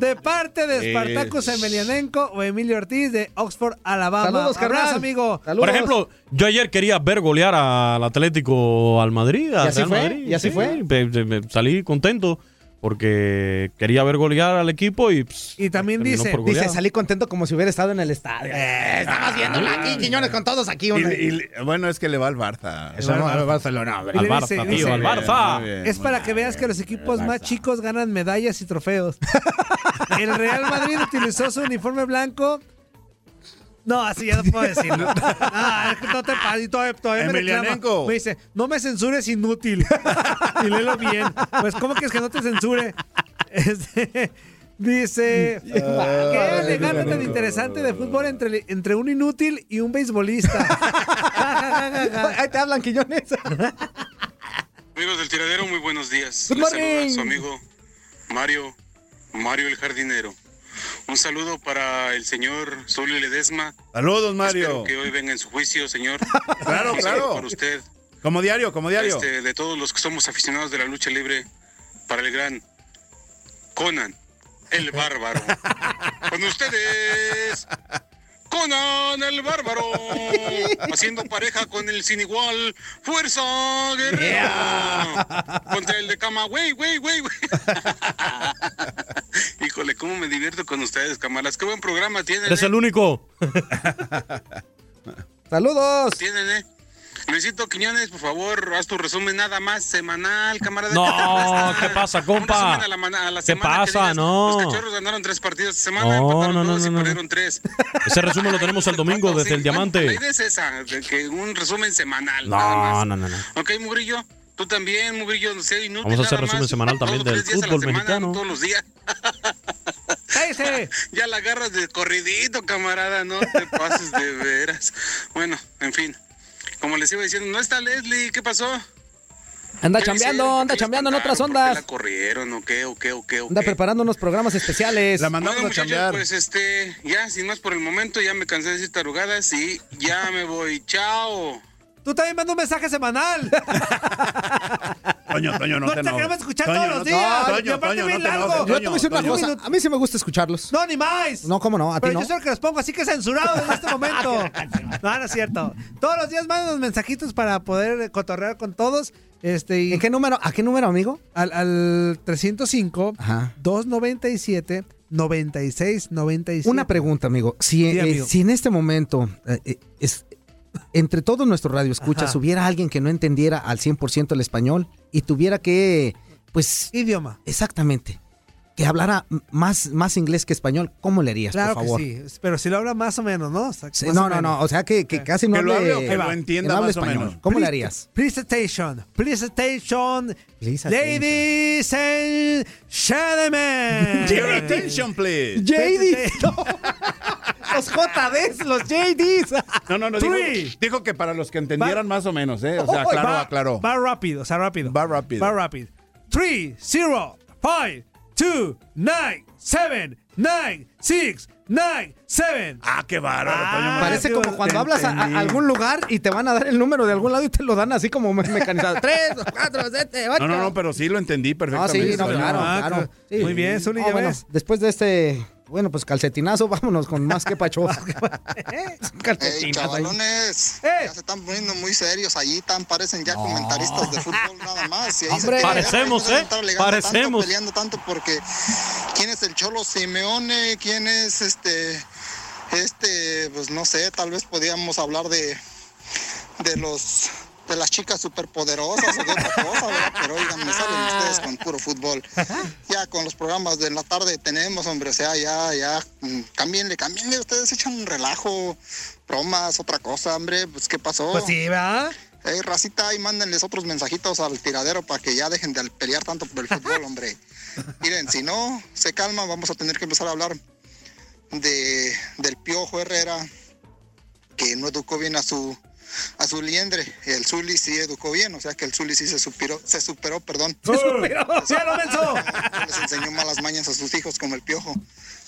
de parte de Spartacus Es- Emelianenko o Emilio Ortiz de Oxford, Alabama. Saludos, carnal. Abrazo, amigo. Por ejemplo, yo ayer quería ver golear al Atlético al Madrid. al ¿Y así Real fue? Madrid. ¿Y así Sí, fue? salí contento porque quería ver golear al equipo y pues, Y también dice. Dice, salí contento como si hubiera estado en el estadio. Eh, estamos viéndolo aquí, Quiñones, con todos aquí. Y- y- bueno, es que le va al Barça. Eso no, al Barcelona, hombre. Al Barça, dice- tío, dice, al Barça. Bien, Es para que veas que los equipos más chicos ganan medallas y trofeos. [LAUGHS] El Real Madrid utilizó su uniforme blanco. No, así ya no puedo decirlo. [LAUGHS] No, es que no te pases. y Todavía, todavía me reclama. Emelianenko. Me dice, no me censures inútil. [LAUGHS] y léelo bien. Pues, ¿cómo quieres que no te censure? Este, dice, ¿qué alegata tan interesante de fútbol entre, entre un inútil y un beisbolista? [LAUGHS] Ahí te hablan, Quiñones. Amigos del tiradero, muy buenos días. Good Les saluda morning. su amigo Mario, Mario el jardinero. Un saludo para el señor Zulio Ledesma. Saludos, Mario. Espero que hoy venga en su juicio, señor. [LAUGHS] Claro, Un claro. para usted, Como diario, como diario. este, de todos los que somos aficionados de la lucha libre, para el gran Conan, el [LAUGHS] bárbaro. Con ustedes, Conan el bárbaro, [LAUGHS] haciendo pareja con el sin igual, Fuerza Guerrero, contra el de cama, güey, güey, güey, güey. [LAUGHS] Híjole, cómo me divierto con ustedes, camaras. Qué buen programa tienen. Eres eh. el único. [LAUGHS] Saludos. Tienen, eh. Luisito Quiñones, por favor, haz tu resumen nada más semanal, camarada. No, [LAUGHS] ¿qué pasa, compa? Un resumen a la, a la ¿Qué semana que pasa? digas, No. Los cachorros ganaron tres partidos esta semana, No, empataron no, no, dos no, y no. perdieron tres. [LAUGHS] Ese resumen lo tenemos el domingo desde el Sí, La Diamante. idea es esa, de que un resumen semanal. nada más. No, no, no, no. Ok, Mugrillo, tú también, Mugrillo, no sé, inútil. Vamos a hacer resumen más. semanal también del tres días a la fútbol semana, mexicano. Todos los días. [LAUGHS] Ya la agarras de corridito, camarada, no te pases de veras. Bueno, en fin. Como les iba diciendo, no está Leslie, ¿qué pasó? Anda ¿Qué chambeando, anda ¿Qué les chambeando en otras? ¿Por qué ondas. la corrieron o qué, o qué, o qué, o Anda qué? preparando unos programas especiales. La Bueno, mandamos a muchachos, chambear. pues este, ya, sin más por el momento, ya me cansé de decir tarugadas y ya me voy. Chao. Tú también manda un mensaje semanal. [LAUGHS] Toño, Toño, no, No te te enojes. queremos escuchar Toño, todos no los días. Toño, Y aparte Toño, bien no te largo. Yo te voy a Toño, decir una Toño. cosa. A mí sí me gusta escucharlos. No, ni más. No, ¿cómo no? ¿A ti Pero no? yo soy el que los pongo, así que censurado en este momento. [LAUGHS] no, no es cierto. Todos los días mandan los mensajitos para poder cotorrear con todos. Este, y ¿En qué número? ¿A qué número, amigo? al, al 305 Ajá. 297 96 97. Una pregunta, amigo. Si, Sí, eh, amigo. si en este momento eh, eh, es, entre todos nuestros radioescuchas Ajá. hubiera alguien que no entendiera al 100% el español y tuviera que, pues, Idioma. exactamente, que hablara más, más inglés que español, ¿cómo le harías, Claro por que favor? sí, pero si lo habla más o menos, ¿no? O sea, Sí, más no, o no, no, o sea, que, que casi no Que lo hable, hable o que lo entienda no hable más o español. menos. ¿Cómo le harías? Please attention, please attention, Please ladies and gentlemen. Your attention, please. [LAUGHS] JD. Los JDs, los JDs. No, no, no. Dijo, Three. dijo que para los que entendieran más o menos, ¿eh? O sea, aclaró, va- aclaró. Va rápido, o sea, rápido. Va rápido. Va rápido. 3, 0, 5, 2, 9, 7, 9, 6, 9, 7. Ah, qué bárbaro. Toño. Parece como cuando hablas a, algún lugar y te van a dar el número de algún lado y te lo dan así como me- mecanizado. [LAUGHS] Tres, cuatro, siete, ocho. No, no, no, pero sí lo entendí No, perfectamente. sí, no, claro, Ah, claro. Sí. Muy bien, Zuli, ya bueno, ves. después de este, bueno, pues calcetinazo, [LAUGHS] vámonos con más que pacho. [LAUGHS] Ey, calcetinazo ahí. chavalones, ¡Eh! ya se están poniendo muy serios allí, tan parecen ya comentaristas de fútbol [LAUGHS] nada más. Y ahí Hombre. Parecemos, ¿eh? Parecemos. Tanto, peleando tanto porque quién es el Cholo Simeone, quién es este, este, pues no sé, tal vez podíamos hablar de, de los de las chicas superpoderosas o de otra cosa, ¿verdad? Pero oigan, me salen ustedes con puro fútbol. Ya con los programas de la tarde tenemos, hombre, o sea, ya, ya, mm, cámbienle, cámbienle, ustedes echan un relajo, bromas, otra cosa, hombre, pues ¿qué pasó? Pues sí, ¿verdad? Eh, racita, y mándenles otros mensajitos al tiradero para que ya dejen de pelear tanto por el fútbol, [LAUGHS] hombre. Miren, si no se calma, vamos a tener que empezar a hablar de, del Piojo Herrera, que no educó bien a su a su liendre. El Zuli sí educó bien, o sea que el Zuli sí se superó, se superó, perdón. ¡Se superó! ¡Sí! Les enseñó malas mañas a sus hijos como el Piojo.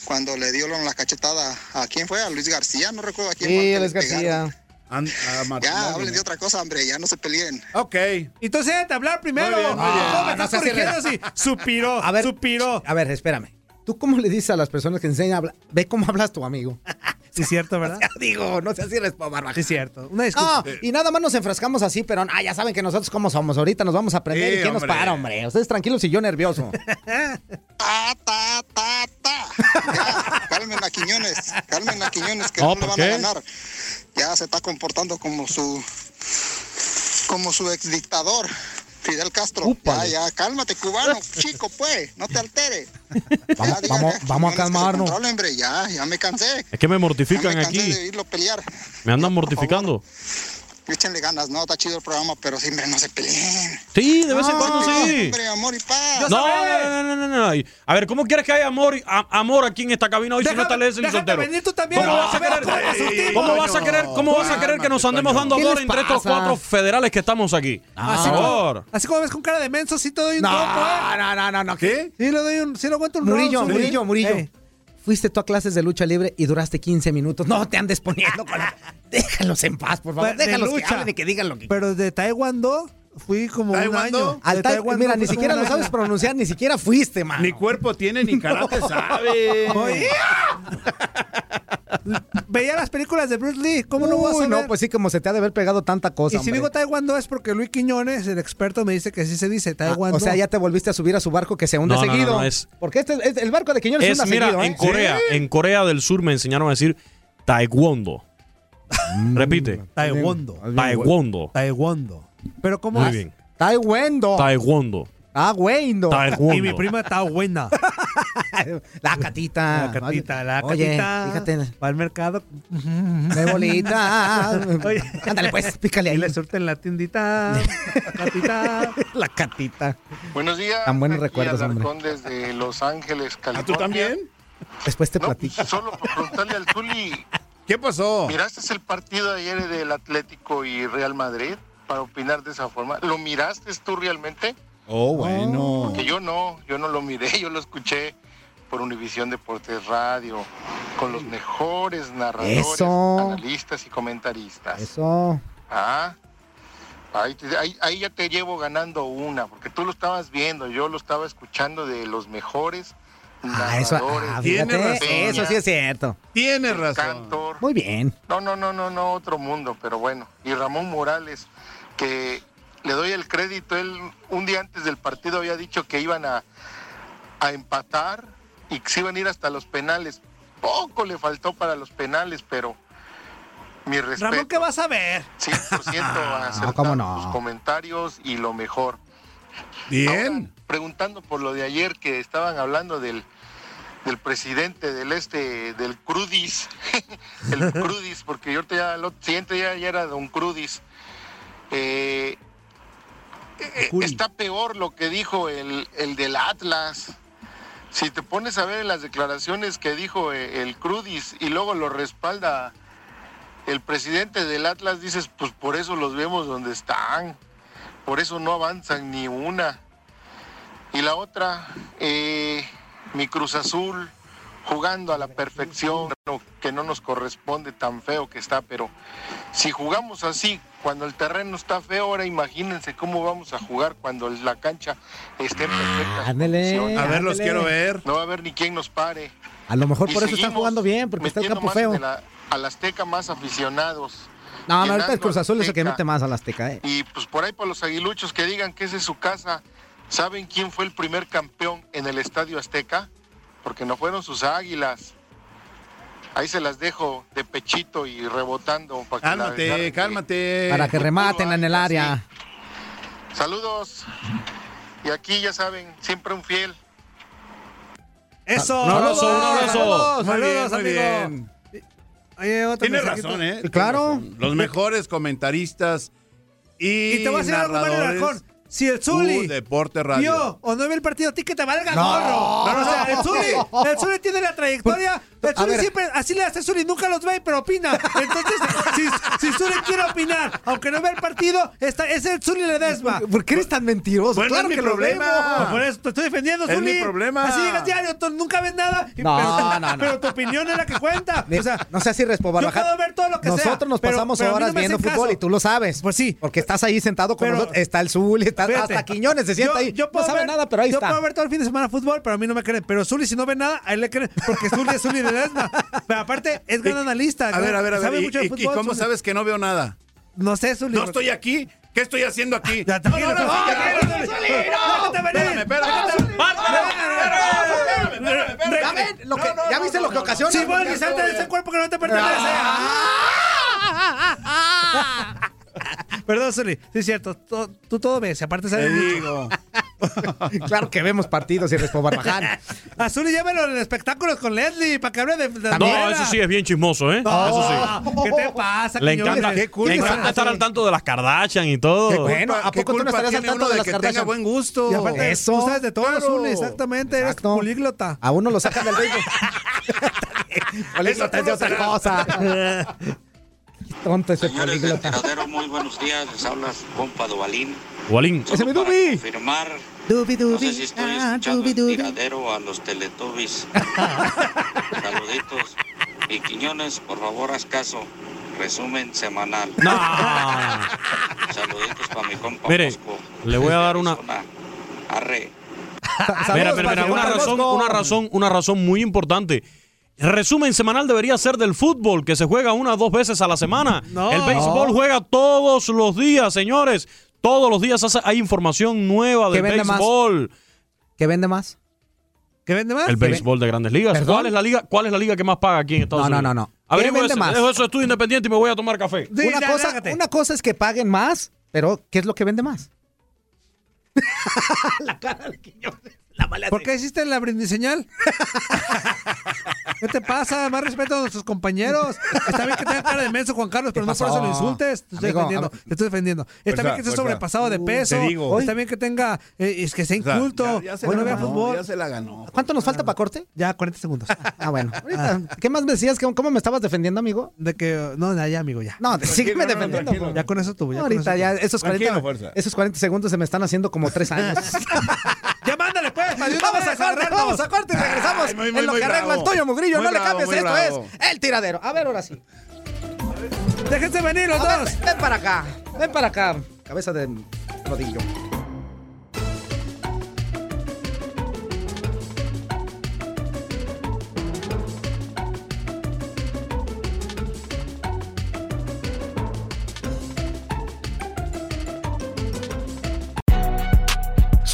Cuando le dio la cachetada a quién fue, a Luis García, no recuerdo a quién fue. Sí, Luis. García. An- a Ya, hablen de ¿no? otra cosa, hombre, ya no se peleen. Ok. Entonces, déjate hablar primero. Muy bien, muy bien. ¿Cómo me No, estás no seas corrigiendo así? Supiró, A ver, supiró. A ver, espérame. ¿Tú cómo le dices a las personas que enseñan a hablar? Ve cómo hablas tu amigo. [LAUGHS] Sí, es cierto, ¿verdad? [LAUGHS] Digo, no sé si eres barbaja. Sí, es cierto. Una disculpa. No, y nada más nos enfrascamos así, pero ah, ya saben que nosotros cómo somos. Ahorita nos vamos a aprender. Sí, ¿Y quién nos hombre. para, hombre? Ustedes tranquilos y yo nervioso. [LAUGHS] Ta, ta, ta, ta. Ya, calmen a Quiñones, calmen a Quiñones que No, no, le ¿por van qué? a ganar. Ya se está comportando como su como su ex dictador, Fidel Castro. Ya, ya, cálmate, cubano, [LAUGHS] chico, pues, no te alteres. Vamos, Ya, vamos, a calmarnos. hombre, ya, ya me cansé. Es que me Ya me mortifican cansé aquí. de oírlo pelear. Me andan favor, mortificando. Échenle ganas, no, está chido el programa, pero siempre no se peleen. Sí, de vez en cuando sí. Hombre, amor y paz. No, no, no, no, no, no. A ver, ¿cómo quieres que haya amor, amor aquí en esta cabina hoy si no está Leslie soltero? venir tú también. ¿Cómo vas a querer, cómo vas a querer, cómo vas a querer que nos andemos dando ¿Qué amor entre estos cuatro federales que estamos aquí? Así, Por como, así como ves con cara de menso, sí te doy un No, trompo, ¿eh? no, no, no, no. ¿Qué? Sí, le doy un, sí le aguanto un Murillo, Murillo. Murillo. Fuiste tú a clases de lucha libre y duraste 15 minutos. No te andes poniendo con la... [LAUGHS] Déjalos en paz, por favor. Pues, de Déjalos que lucha. hablen y que digan lo que Pero de Taekwondo fui como un ¿Taekwondo? año. Al tai- Taekwondo mira, ni siquiera lo sabes pronunciar, ni siquiera fuiste, man. Ni cuerpo tiene, ni [LAUGHS] karate sabe. Oye. Veía las películas de Bruce Lee, ¿cómo no vas a no, pues sí, como se te ha de haber pegado tanta cosa, y si hombre. digo Taekwondo es porque Luis Quiñones, el experto, me dice que sí se dice Ah, Taekwondo. o sea, ya te volviste a subir a su barco que se hunde No, no, no, seguido. no, es- Porque este, es- el barco de Quiñones Es, hunde mira, seguido, ¿eh? en Corea, Sí. en Corea del Sur me enseñaron a decir taekwondo. [LAUGHS] Repite. Taekwondo. Taekwondo. Taekwondo. Pero ¿cómo Muy es? bien. Taekwondo. Taekwondo. Ah, güendo. Taekwondo. Y mi prima está buena. [LAUGHS] La catita. La catita, la Oye, catita. fíjate. Va al mercado. De bolita. [LAUGHS] Oye. Ándale, pues, pícale Y ahí. le surten la tiendita. La catita. [LAUGHS] La catita. Buenos días. Tan buenos recuerdos, hombre. Desde Los Ángeles, ¿A California. tú también? Después te No, platico. solo por preguntarle al Zuli, ¿Qué pasó? ¿miraste el partido de ayer del Atlético y Real Madrid para opinar de esa forma? ¿Lo miraste tú realmente? Oh, bueno. Que yo no, yo no lo miré, yo lo escuché por Univisión Deportes Radio, con los mejores narradores, Eso. analistas y comentaristas. Eso. Ah, ahí, te- ahí- ahí ya te llevo ganando una, porque tú lo estabas viendo, yo lo estaba escuchando de los mejores Ah, eso, narradores. ah, fíjate, eso sí es cierto. Tienes razón. Cantor. Muy bien. No, no, no, no, no, otro mundo, pero bueno. Y Ramón Morales, que le doy el crédito, él un día antes del partido había dicho que iban a, a empatar y que se iban a ir hasta los penales. Poco le faltó para los penales, pero mi respeto. Ramón, ¿qué vas a ver? 100% [LAUGHS] acertado ¿cómo no? sus comentarios y lo mejor. Bien. preguntando por lo de ayer que estaban hablando del, del presidente del este, del Crudis, [LAUGHS] el Crudis, porque yo ahorita ya, el otro- siguiente día ya era don Crudis. Eh, eh, está peor lo que dijo el, el del Atlas. Si te pones a ver las declaraciones que dijo eh, el Crudis y luego lo respalda el presidente del Atlas, dices, pues por eso los vemos donde están, por eso no avanzan ni una. Y la otra, eh, mi Cruz Azul jugando a la perfección, que no nos corresponde tan feo que está, pero si jugamos así, cuando el terreno está feo, ahora imagínense cómo vamos a jugar cuando la cancha esté en perfectas Ándele, condiciones. A ver, los ándele. quiero ver. No va a haber ni quien nos pare. A lo mejor Y por eso están jugando bien, porque está el campo más feo. la- al Azteca más aficionados. No, no, ahorita el Cruz Azul es el que mete más a la Azteca, ¿eh? Y pues por ahí para los aguiluchos que digan que esa es su casa, ¿saben quién fue el primer campeón en el Estadio Azteca? Porque no fueron sus águilas. Ahí se las dejo de pechito y rebotando. Para que la Cálmate, agarren. cálmate. Para que rematen en el área. Saludos. Y aquí ya saben, siempre un fiel. Eso. Un abrazo, un abrazo. Saludos, Muy bien, muy amigo. bien. Oye, otro Tiene mensajito. razón, ¿eh? Claro. Los mejores comentaristas y, Y te voy a algo, Mario narradores. Alarcón. Si el Zuli Deporte Radio. vio o no ve el partido, a ti que te valga No. gorro. o sea, el Zuli, [LAUGHS] el Zuli tiene la trayectoria. El A Zuli ver. siempre, así le hace el Zuli, nunca los ve, pero opina. Entonces, si, si Zuli quiere opinar, aunque no vea el partido, está, es el Zuli Ledesma. ¿Por qué eres tan mentiroso? Bueno, claro es mi que problema. Pues por eso te estoy defendiendo, Es Zuli. mi problema. Así llegas diario, tú nunca ves nada. y- No, pero, no, no. pero tu opinión es la que cuenta. [LAUGHS] O sea, no seas yo irresponsable. puedo ver todo lo que sea. Nosotros nos pasamos pero horas viendo fútbol caso. y tú lo sabes. Pues sí. Porque estás ahí sentado con nosotros. Está el Zuli, Fíjate. hasta Quiñones se sienta Yo- ahí. yo no puedo sabe ver- nada, pero ahí yo está. puedo ver todo el fin de semana fútbol, pero a mí no me creen. Pero Zuli, si no ve nada, a él le creen. Porque Zuli es Zuli de Ledesma. Pero aparte, es gran analista. A ver, a ver, a ver. Sabe ¿Y, mucho de y- y fútbol, cómo Zuli. sabes que no veo nada? No sé, Zuli. No estoy aquí. ¿Qué estoy haciendo aquí? Ya, No, no, no, tranquilo, no. Ya ven, lo que- ¿Ya viste lo que ocasiona? Sí, voy a salte de ese cuerpo que no te pertenece. Perdón, Zuli. Sí, es cierto. Tú, tú todo ves. Aparte, sabes Te digo. [LAUGHS] claro que vemos partidos y Respo Barbaján. [LAUGHS] A Zuli llévalo en espectáculos con Leslie para que hable de, de No, novela. eso sí es bien chismoso, ¿eh? No, Eso sí. ¿Qué te pasa, Le encanta, ¿Qué culpa? le encanta estar al tanto de las Kardashian y todo. Qué bueno, ¿a ¿Qué poco tú no estarías al tanto de de las que tenga Kardashian? buen gusto? Y aparte, Eso. tú sabes de todo, Claro. Exactamente. Eres Exacto. políglota. A uno lo sacan del béisbol. [LAUGHS] Políglota es de otra cosa. Tonto ese Señores del políglota. tiradero, muy buenos días. Les habla su compa Dubalín. Walín. Ese mi Para Dubi. confirmar, Dubi, no dubi. sé si estoy Ah, escuchando dubi, el dubi. tiradero a los teletubbies. [LAUGHS] Saluditos. Y Quiñones, por favor, haz caso. Resumen semanal. No. Saluditos para mi compa Mire, Bosco. le voy a dar una. Arizona. Arre. [LAUGHS] Mira, mira, mira, una razón, una razón, una razón muy importante. Resumen semanal debería ser del fútbol, que se juega una o dos veces a la semana. No. El béisbol No. juega todos los días, señores. Todos los días hay información nueva ¿Qué del vende más? béisbol. ¿Qué vende más? ¿Qué vende más? El béisbol de Grandes Ligas. ¿Perdón? ¿Cuál es la liga? ¿Cuál es la liga que más paga aquí en Estados No, no, Unidos? no, no. Averigüe ¿Qué vende eso. más? Dejo eso estudio independiente y me voy a tomar café. Sí, una, cosa, lárgate. una cosa es que paguen más, pero ¿qué es lo que vende más? [LAUGHS] la cara de Quiñones. La mala ¿Por qué hiciste la brindiseñal? [LAUGHS] ¿Qué te pasa? Más respeto a nuestros compañeros. Está bien que tenga cara de menso, Juan Carlos, pero no por eso lo insultes. Te estoy Amigo, defendiendo. Te estoy defendiendo. Está bien que esté fuerza. sobrepasado de peso. te digo. Está bien que tenga. eh, es que sea inculto. ya- ya se o la no vea ganó, fútbol. Ya se la ganó. ¿Cuánto nos falta para corte? Ya, 40 segundos. Ah, bueno. [LAUGHS] Ahorita, ¿Qué más me decías? ¿Cómo, cómo me estabas defendiendo, amigo? De que. No, ya, ya, amigo, ya. No, sígueme no, no, defendiendo. tranquilo. Ya con eso tuvo. Ya No, con ahorita eso ya esos Tranquilo, 40, fuerza. esos 40 segundos se me están haciendo como tres años. [LAUGHS] Ya mándale, pues. vamos a corte, vamos a corte y regresamos Ay, muy, muy, en lo que arregla Toño Mugrillo. No le cambies, esto bravo. es el tiradero. A ver, ahora sí. Déjense venir los A dos. ven para acá, ven para acá. Cabeza de rodillo.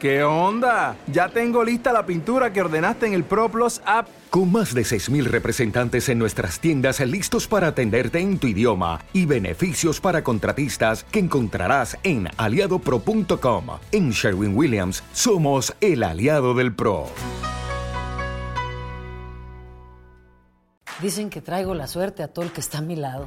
¿Qué onda? Ya tengo lista la pintura que ordenaste en el ProPlus app. Con más de 6.000 representantes en nuestras tiendas listos para atenderte en tu idioma y beneficios para contratistas que encontrarás en aliadopro.com. En Sherwin Williams somos el aliado del PRO. Dicen que traigo la suerte a todo el que está a mi lado.